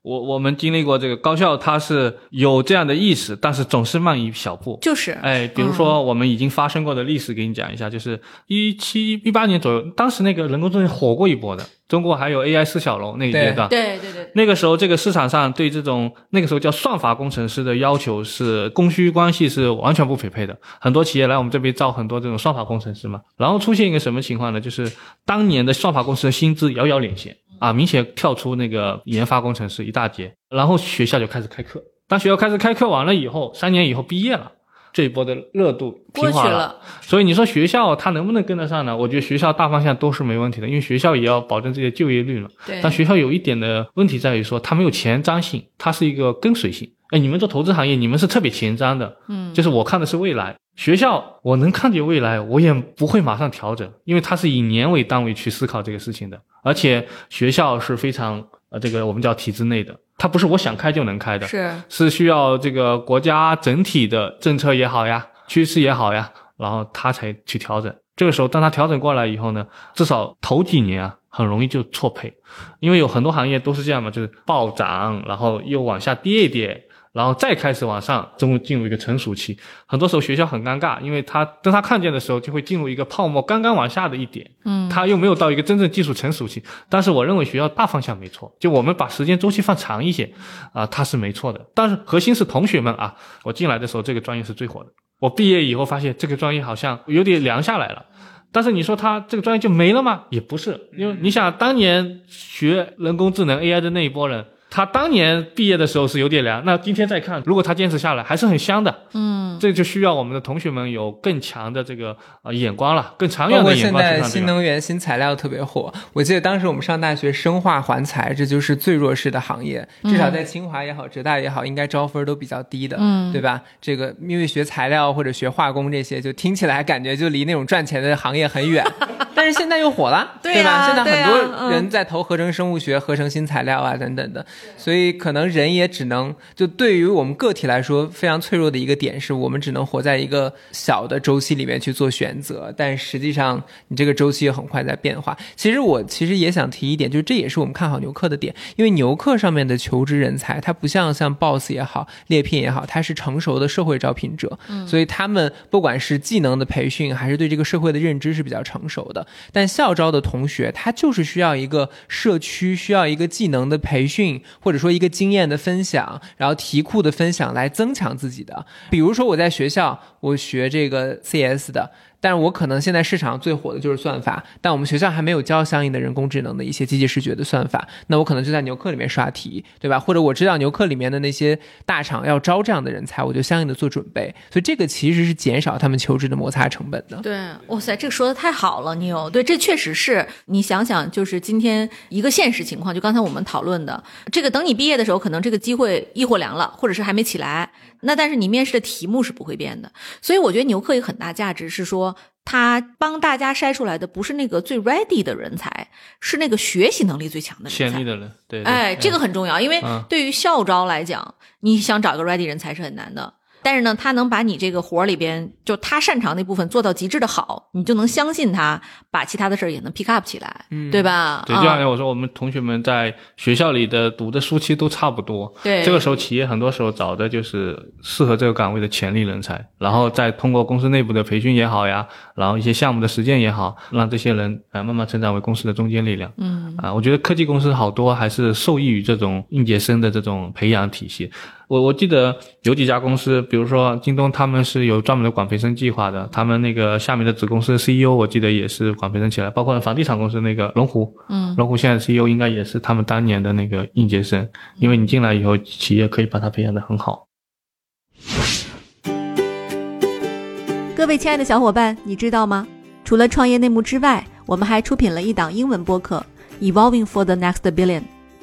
我我们经历过这个高校，它是有这样的意识，但是总是慢一小步。就是，哎，比如说我们已经发生过的历史，给你讲一下，就是一七一八年左右，当时那个人工智能火过一波的，中国还有 AI 四小龙那一阶段。对对对，那个时候，这个市场上对这种那个时候叫算法工程师的要求是供需关系是完全不匹配的。很多企业来我们这边招很多这种算法工程师嘛，然后出现一个什么情况呢？就是当年的算法工程师的薪资遥遥领先啊，明显跳出那个研发工程师一大截。然后学校就开始开课，当学校开始开课完了以后，三年以后毕业了。这一波的热度平缓了，了，所以你说学校它能不能跟得上呢？我觉得学校大方向都是没问题的，因为学校也要保证自己的就业率嘛。对，但学校有一点的问题在于说，它没有前瞻性，它是一个跟随性。哎，你们做投资行业，你们是特别前瞻的，嗯，就是我看的是未来。学校我能看见未来，我也不会马上调整，因为它是以年为单位去思考这个事情的。而且学校是非常呃，这个我们叫体制内的，它不是我想开就能开的，是是需要这个国家整体的政策也好呀，趋势也好呀，然后它才去调整。这个时候，当它调整过来以后呢，至少头几年啊，很容易就错配，因为有很多行业都是这样嘛，就是暴涨，然后又往下跌一跌，然后再开始往上，终于进入一个成熟期。很多时候学校很尴尬，因为他当他看见的时候，就会进入一个泡沫刚刚往下的一点，嗯，他又没有到一个真正技术成熟期。但是我认为学校大方向没错，就我们把时间周期放长一些，啊、它是没错的。但是核心是同学们啊，我进来的时候这个专业是最火的。我毕业以后发现这个专业好像有点凉下来了。但是你说他这个专业就没了吗？也不是，因为你想当年学人工智能 AI 的那一波人。他当年毕业的时候是有点凉，那今天再看，如果他坚持下来，还是很香的。嗯，这就需要我们的同学们有更强的这个呃眼光了，更长远的眼光。现在新能源、新材料特别火，我记得当时我们上大学，生化环材这就是最弱势的行业，至少在清华也好、浙大也好，应该招分都比较低的，嗯，对吧？这个因为学材料或者学化工这些，就听起来感觉就离那种赚钱的行业很远。但是现在又火了，对吧？现在很多人在投合成生物学、合成新材料啊等等的。所以可能人也只能就对于我们个体来说非常脆弱的一个点，是我们只能活在一个小的周期里面去做选择。但实际上，你这个周期也很快在变化。其实我其实也想提一点，就是这也是我们看好牛客的点，因为牛客上面的求职人才，它不像像 Boss 也好、猎聘也好，它是成熟的社会招聘者，所以他们不管是技能的培训，还是对这个社会的认知是比较成熟的。但校招的同学，他就是需要一个社区，需要一个技能的培训，或者说。一个经验的分享，然后题库的分享来增强自己的。比如说我在学校，我学这个 CS 的。但是我可能现在市场最火的就是算法，但我们学校还没有教相应的人工智能的一些机器视觉的算法，那我可能就在牛课里面刷题，对吧？或者我知道牛课里面的那些大厂要招这样的人才，我就相应的做准备，所以这个其实是减少他们求职的摩擦成本的。对，哇塞，这个说的太好了，你有对，这确实是你想想，就是今天一个现实情况，就刚才我们讨论的这个，等你毕业的时候，可能这个机会一或凉了，或者是还没起来。那但是你面试的题目是不会变的，所以我觉得牛客有很大价值，是说他帮大家筛出来的不是那个最 ready 的人才，是那个学习能力最强的人潜力的人。对，哎，这个很重要，因为对于校招来讲，你想找一个 ready 人才是很难的。但是呢，他能把你这个活儿里边，就他擅长那部分做到极致的好，你就能相信他把其他的事儿也能 pick up 起来，嗯对吧？对，就像我说，我们同学们在学校里的读的书期都差不多，对，这个时候企业很多时候找的就是适合这个岗位的潜力人才，然后再通过公司内部的培训也好呀，然后一些项目的实践也好，让这些人啊慢慢成长为公司的中坚力量。嗯，啊，我觉得科技公司好多还是受益于这种应届生的这种培养体系。我我记得有几家公司，比如说京东，他们是有专门的管培生计划的。他们那个下面的子公司 CEO，我记得也是管培生起来。包括房地产公司那个龙湖，嗯，龙湖现在 CEO 应该也是他们当年的那个应届生，因为你进来以后，企业可以把他培养的很好。各位亲爱的小伙伴，你知道吗？除了创业内幕之外，我们还出品了一档英文播客《Evolving for the Next Billion》。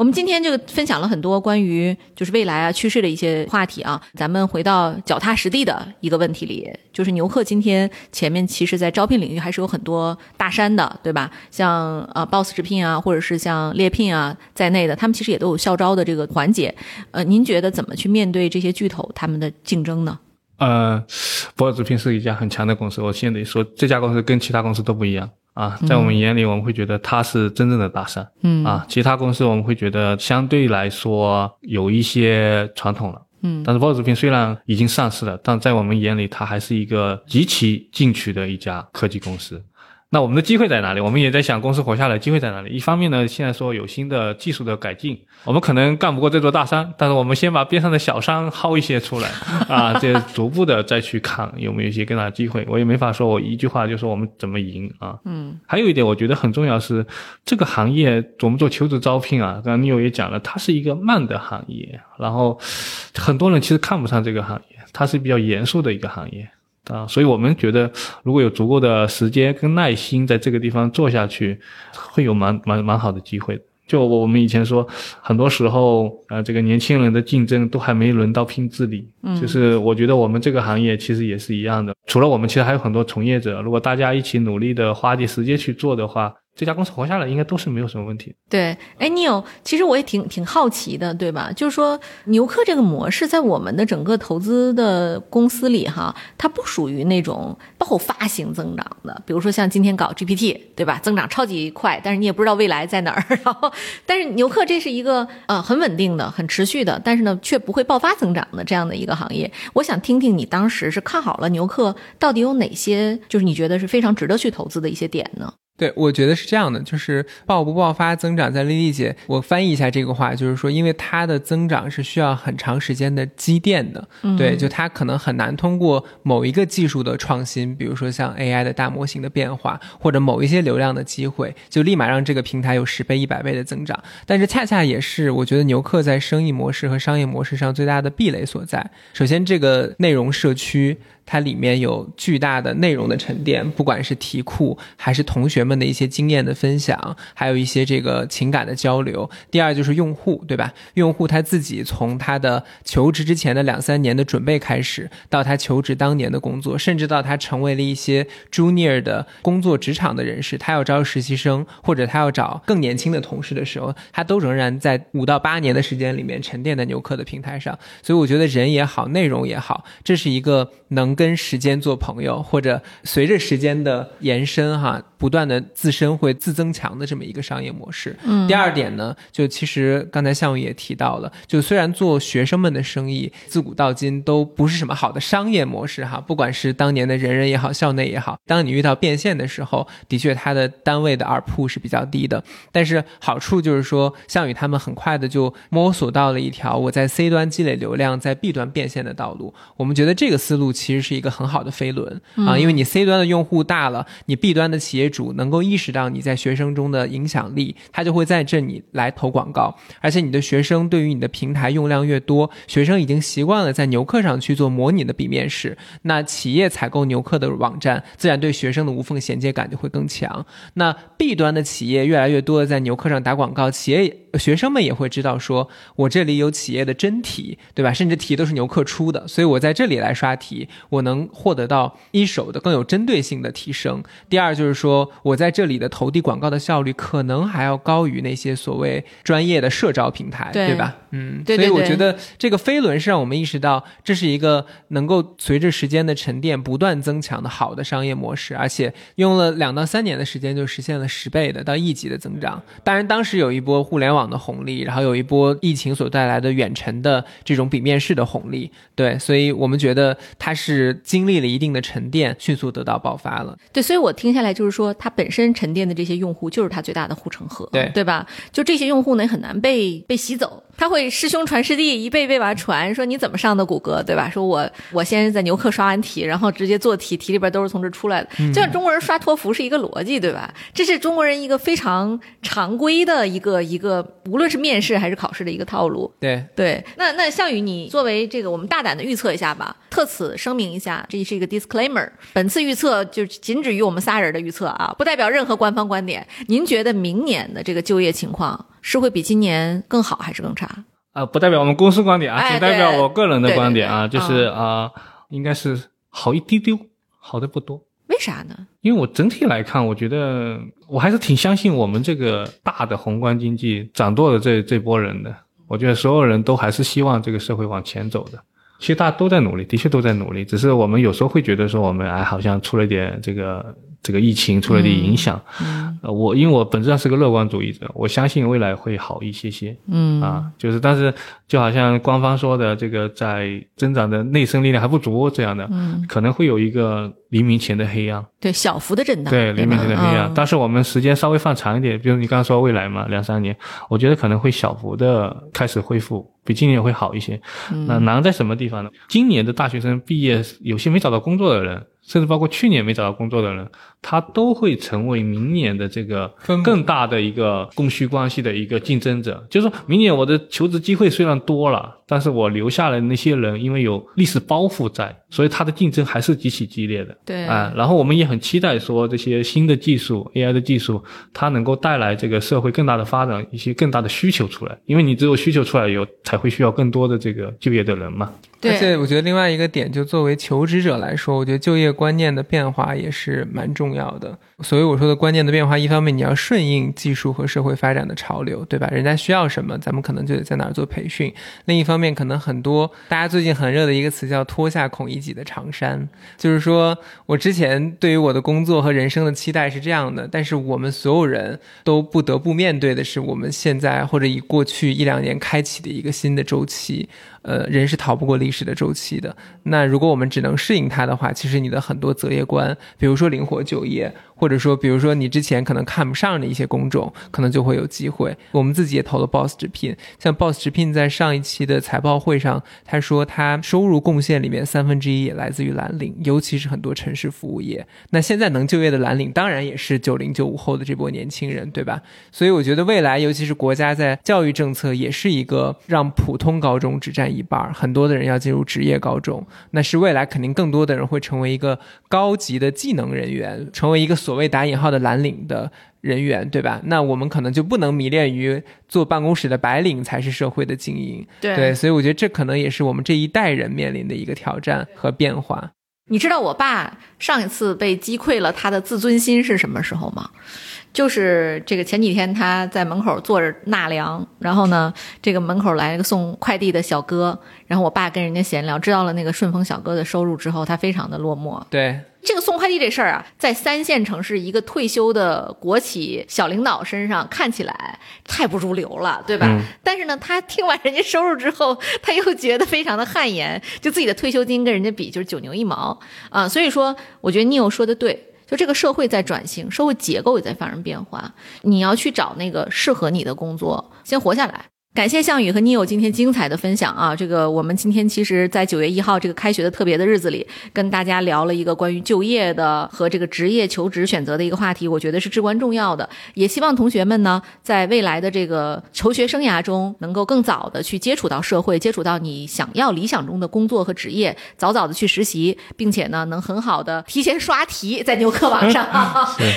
我们今天就分享了很多关于就是未来啊趋势的一些话题啊，咱们回到脚踏实地的一个问题里，就是牛客今天前面其实在招聘领域还是有很多大山的，对吧？像呃 Boss 直聘啊，或者是像猎聘啊在内的，他们其实也都有校招的这个环节。呃，您觉得怎么去面对这些巨头他们的竞争呢？呃，Boss 直聘是一家很强的公司，我现在说这家公司跟其他公司都不一样。啊，在我们眼里，我们会觉得它是真正的大山。嗯啊，其他公司我们会觉得相对来说有一些传统了。嗯，但是 BOSS 直聘虽然已经上市了，但在我们眼里，它还是一个极其进取的一家科技公司。那我们的机会在哪里？我们也在想，公司活下来机会在哪里？一方面呢，现在说有新的技术的改进，我们可能干不过这座大山，但是我们先把边上的小山薅一些出来啊，这逐步的再去看有没有一些更大的机会。我也没法说我一句话就说我们怎么赢啊。嗯，还有一点我觉得很重要是，这个行业我们做求职招聘啊，刚刚尼欧也讲了，它是一个慢的行业，然后很多人其实看不上这个行业，它是比较严肃的一个行业。啊，所以我们觉得，如果有足够的时间跟耐心在这个地方做下去，会有蛮蛮蛮好的机会。就我们以前说，很多时候，呃，这个年轻人的竞争都还没轮到拼智力。嗯，就是我觉得我们这个行业其实也是一样的。除了我们，其实还有很多从业者。如果大家一起努力的花点时间去做的话，这家公司活下来应该都是没有什么问题。对，哎，你有，其实我也挺挺好奇的，对吧？就是说，牛客这个模式在我们的整个投资的公司里，哈，它不属于那种爆发型增长的，比如说像今天搞 GPT，对吧？增长超级快，但是你也不知道未来在哪儿。然后，但是牛客这是一个呃很稳定的、很持续的，但是呢却不会爆发增长的这样的一个行业。我想听听你当时是看好了牛客，到底有哪些就是你觉得是非常值得去投资的一些点呢？对，我觉得是这样的，就是爆不爆发增长，在丽丽姐，我翻译一下这个话，就是说，因为它的增长是需要很长时间的积淀的，对，就它可能很难通过某一个技术的创新，比如说像 AI 的大模型的变化，或者某一些流量的机会，就立马让这个平台有十倍、一百倍的增长。但是恰恰也是我觉得牛客在生意模式和商业模式上最大的壁垒所在。首先，这个内容社区。它里面有巨大的内容的沉淀，不管是题库还是同学们的一些经验的分享，还有一些这个情感的交流。第二就是用户，对吧？用户他自己从他的求职之前的两三年的准备开始，到他求职当年的工作，甚至到他成为了一些 junior 的工作职场的人士，他要招实习生或者他要找更年轻的同事的时候，他都仍然在五到八年的时间里面沉淀在牛客的平台上。所以我觉得人也好，内容也好，这是一个能。跟时间做朋友，或者随着时间的延伸，哈，不断的自身会自增强的这么一个商业模式。嗯，第二点呢，就其实刚才项羽也提到了，就虽然做学生们的生意，自古到今都不是什么好的商业模式，哈，不管是当年的人人也好，校内也好，当你遇到变现的时候，的确它的单位的耳铺是比较低的。但是好处就是说，项羽他们很快的就摸索到了一条我在 C 端积累流量，在 B 端变现的道路。我们觉得这个思路其实是。一个很好的飞轮啊，因为你 C 端的用户大了，你 B 端的企业主能够意识到你在学生中的影响力，他就会在这里来投广告。而且你的学生对于你的平台用量越多，学生已经习惯了在牛客上去做模拟的笔面试，那企业采购牛客的网站，自然对学生的无缝衔接感就会更强。那 B 端的企业越来越多的在牛客上打广告，企业学生们也会知道说，我这里有企业的真题，对吧？甚至题都是牛客出的，所以我在这里来刷题，我。能获得到一手的更有针对性的提升。第二就是说，我在这里的投递广告的效率可能还要高于那些所谓专业的社招平台，对吧？嗯，所以我觉得这个飞轮是让我们意识到，这是一个能够随着时间的沉淀不断增强的好的商业模式，而且用了两到三年的时间就实现了十倍的到亿级的增长。当然，当时有一波互联网的红利，然后有一波疫情所带来的远程的这种笔面式的红利，对，所以我们觉得它是。经历了一定的沉淀，迅速得到爆发了。对，所以我听下来就是说，它本身沉淀的这些用户就是它最大的护城河，对对吧？就这些用户呢，很难被被洗走。他会师兄传师弟，一辈一辈把传。说你怎么上的谷歌，对吧？说我我先是在牛客刷完题，然后直接做题，题里边都是从这出来的。就像中国人刷托福是一个逻辑，对吧？这是中国人一个非常常规的一个一个，无论是面试还是考试的一个套路。对对。那那项羽，你作为这个，我们大胆的预测一下吧，特此声明一下，这是一个 disclaimer。本次预测就仅止于我们仨人的预测啊，不代表任何官方观点。您觉得明年的这个就业情况？是会比今年更好还是更差？啊，不代表我们公司观点啊，仅代表我个人的观点啊，就是啊，应该是好一丢丢，好的不多。为啥呢？因为我整体来看，我觉得我还是挺相信我们这个大的宏观经济掌舵的这这波人的。我觉得所有人都还是希望这个社会往前走的。其实大家都在努力，的确都在努力，只是我们有时候会觉得说，我们哎，好像出了点这个。这个疫情出了点影响，呃，我因为我本质上是个乐观主义者，我相信未来会好一些些，嗯啊，就是但是就好像官方说的，这个在增长的内生力量还不足这样的，嗯，可能会有一个黎明前的黑暗，对小幅的震荡，对黎明前的黑暗，但是我们时间稍微放长一点，比如你刚刚说未来嘛，两三年，我觉得可能会小幅的开始恢复，比今年会好一些。那难在什么地方呢？今年的大学生毕业，有些没找到工作的人。甚至包括去年没找到工作的人，他都会成为明年的这个更大的一个供需关系的一个竞争者。就是说明年我的求职机会虽然多了，但是我留下来的那些人，因为有历史包袱在，所以他的竞争还是极其激烈的。对啊，然后我们也很期待说这些新的技术，AI 的技术，它能够带来这个社会更大的发展，一些更大的需求出来。因为你只有需求出来，有才会需要更多的这个就业的人嘛。对而且我觉得另外一个点，就作为求职者来说，我觉得就业。观念的变化也是蛮重要的。所以我说的观念的变化，一方面你要顺应技术和社会发展的潮流，对吧？人家需要什么，咱们可能就得在哪儿做培训。另一方面，可能很多大家最近很热的一个词叫“脱下孔乙己的长衫”，就是说我之前对于我的工作和人生的期待是这样的，但是我们所有人都不得不面对的是，我们现在或者以过去一两年开启的一个新的周期。呃，人是逃不过历史的周期的。那如果我们只能适应它的话，其实你的很多择业观，比如说灵活就业，或者说比如说你之前可能看不上的一些工种，可能就会有机会。我们自己也投了 Boss 直聘，像 Boss 直聘在上一期的财报会上，他说他收入贡献里面三分之一也来自于蓝领，尤其是很多城市服务业。那现在能就业的蓝领，当然也是九零九五后的这波年轻人，对吧？所以我觉得未来，尤其是国家在教育政策，也是一个让普通高中只占。一半，很多的人要进入职业高中，那是未来肯定更多的人会成为一个高级的技能人员，成为一个所谓打引号的蓝领的人员，对吧？那我们可能就不能迷恋于坐办公室的白领才是社会的精英，对，所以我觉得这可能也是我们这一代人面临的一个挑战和变化。你知道我爸上一次被击溃了他的自尊心是什么时候吗？就是这个前几天他在门口坐着纳凉，然后呢，这个门口来了个送快递的小哥，然后我爸跟人家闲聊，知道了那个顺丰小哥的收入之后，他非常的落寞。对这个送快递这事儿啊，在三线城市一个退休的国企小领导身上看起来太不入流了，对吧？但是呢，他听完人家收入之后，他又觉得非常的汗颜，就自己的退休金跟人家比就是九牛一毛啊。所以说，我觉得 Neil 说的对。就这个社会在转型，社会结构也在发生变化，你要去找那个适合你的工作，先活下来。感谢项羽和 Neil 今天精彩的分享啊！这个我们今天其实，在九月一号这个开学的特别的日子里，跟大家聊了一个关于就业的和这个职业求职选择的一个话题，我觉得是至关重要的。也希望同学们呢，在未来的这个求学生涯中，能够更早的去接触到社会，接触到你想要理想中的工作和职业，早早的去实习，并且呢，能很好的提前刷题在牛课网上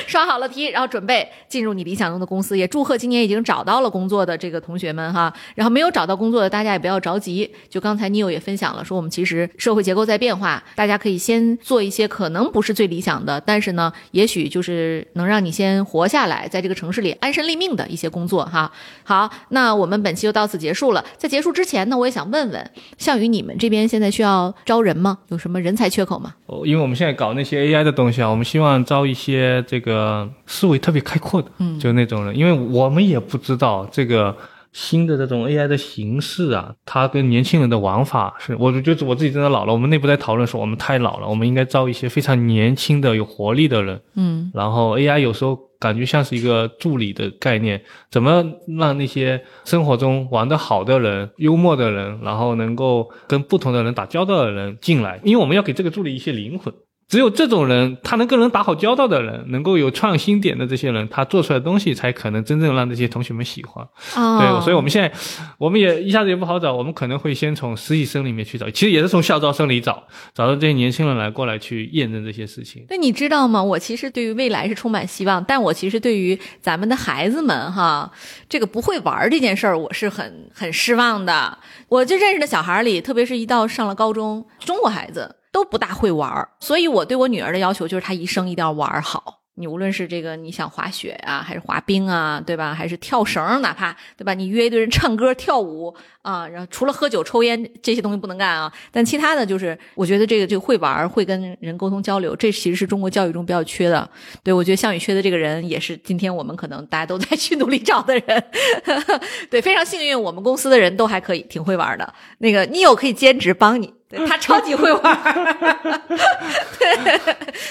刷好了题，然后准备进入你理想中的公司。也祝贺今年已经找到了工作的这个同学们哈。然后没有找到工作的大家也不要着急，就刚才 Neil 也分享了，说我们其实社会结构在变化，大家可以先做一些可能不是最理想的，但是呢，也许就是能让你先活下来，在这个城市里安身立命的一些工作哈。好，那我们本期就到此结束了。在结束之前呢，我也想问问项羽，你们这边现在需要招人吗？有什么人才缺口吗？哦，因为我们现在搞那些 AI 的东西啊，我们希望招一些这个思维特别开阔的，嗯，就那种人，因为我们也不知道这个。新的这种 AI 的形式啊，它跟年轻人的玩法是，我觉得我自己真的老了。我们内部在讨论说，我们太老了，我们应该招一些非常年轻的、有活力的人。嗯，然后 AI 有时候感觉像是一个助理的概念，怎么让那些生活中玩得好的人、幽默的人，然后能够跟不同的人打交道的人进来？因为我们要给这个助理一些灵魂。只有这种人，他能跟人打好交道的人，能够有创新点的这些人，他做出来的东西才可能真正让这些同学们喜欢。对，所以我们现在，我们也一下子也不好找，我们可能会先从实习生里面去找，其实也是从校招生里找，找到这些年轻人来过来去验证这些事情。那你知道吗？我其实对于未来是充满希望，但我其实对于咱们的孩子们哈，这个不会玩这件事儿，我是很很失望的。我就认识的小孩里，特别是一到上了高中，中国孩子。都不大会玩儿，所以我对我女儿的要求就是她一生一定要玩好。你无论是这个你想滑雪啊，还是滑冰啊，对吧？还是跳绳，哪怕对吧？你约一堆人唱歌跳舞啊，然后除了喝酒抽烟这些东西不能干啊，但其他的就是，我觉得这个这个会玩，会跟人沟通交流，这其实是中国教育中比较缺的。对我觉得项羽缺的这个人，也是今天我们可能大家都在 去努力找的人。对，非常幸运，我们公司的人都还可以，挺会玩的。那个你有可以兼职帮你。他超级会玩，对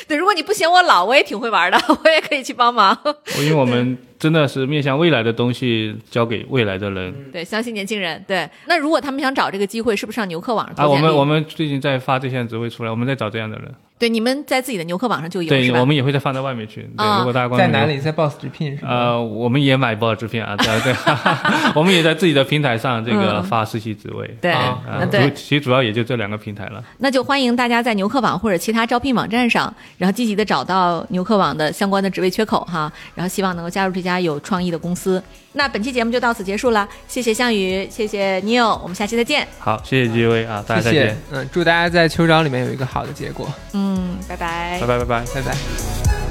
对，如果你不嫌我老，我也挺会玩的，我也可以去帮忙。因为我们。真的是面向未来的东西交给未来的人，对，相信年轻人。对，那如果他们想找这个机会，是不是上牛客网上？啊，我们我们最近在发这些职位出来，我们在找这样的人。对，你们在自己的牛客网上就有，对，我们也会再放到外面去。对，如果大家关在哪里，在 Boss 直聘是吧？呃，我们也买 Boss 直聘啊，对对，我们也在自己的平台上这个发实习职位。对啊，对，其实主要也就这两个平台了。那就欢迎大家在牛客网或者其他招聘网站上，然后积极的找到牛客网的相关的职位缺口哈，然后希望能够加入这家。家有创意的公司。那本期节目就到此结束了，谢谢项羽，谢谢 Neil，我们下期再见。好，谢谢几位啊，大家再见。嗯，祝大家在秋招里面有一个好的结果。嗯，拜拜，拜拜拜拜拜拜。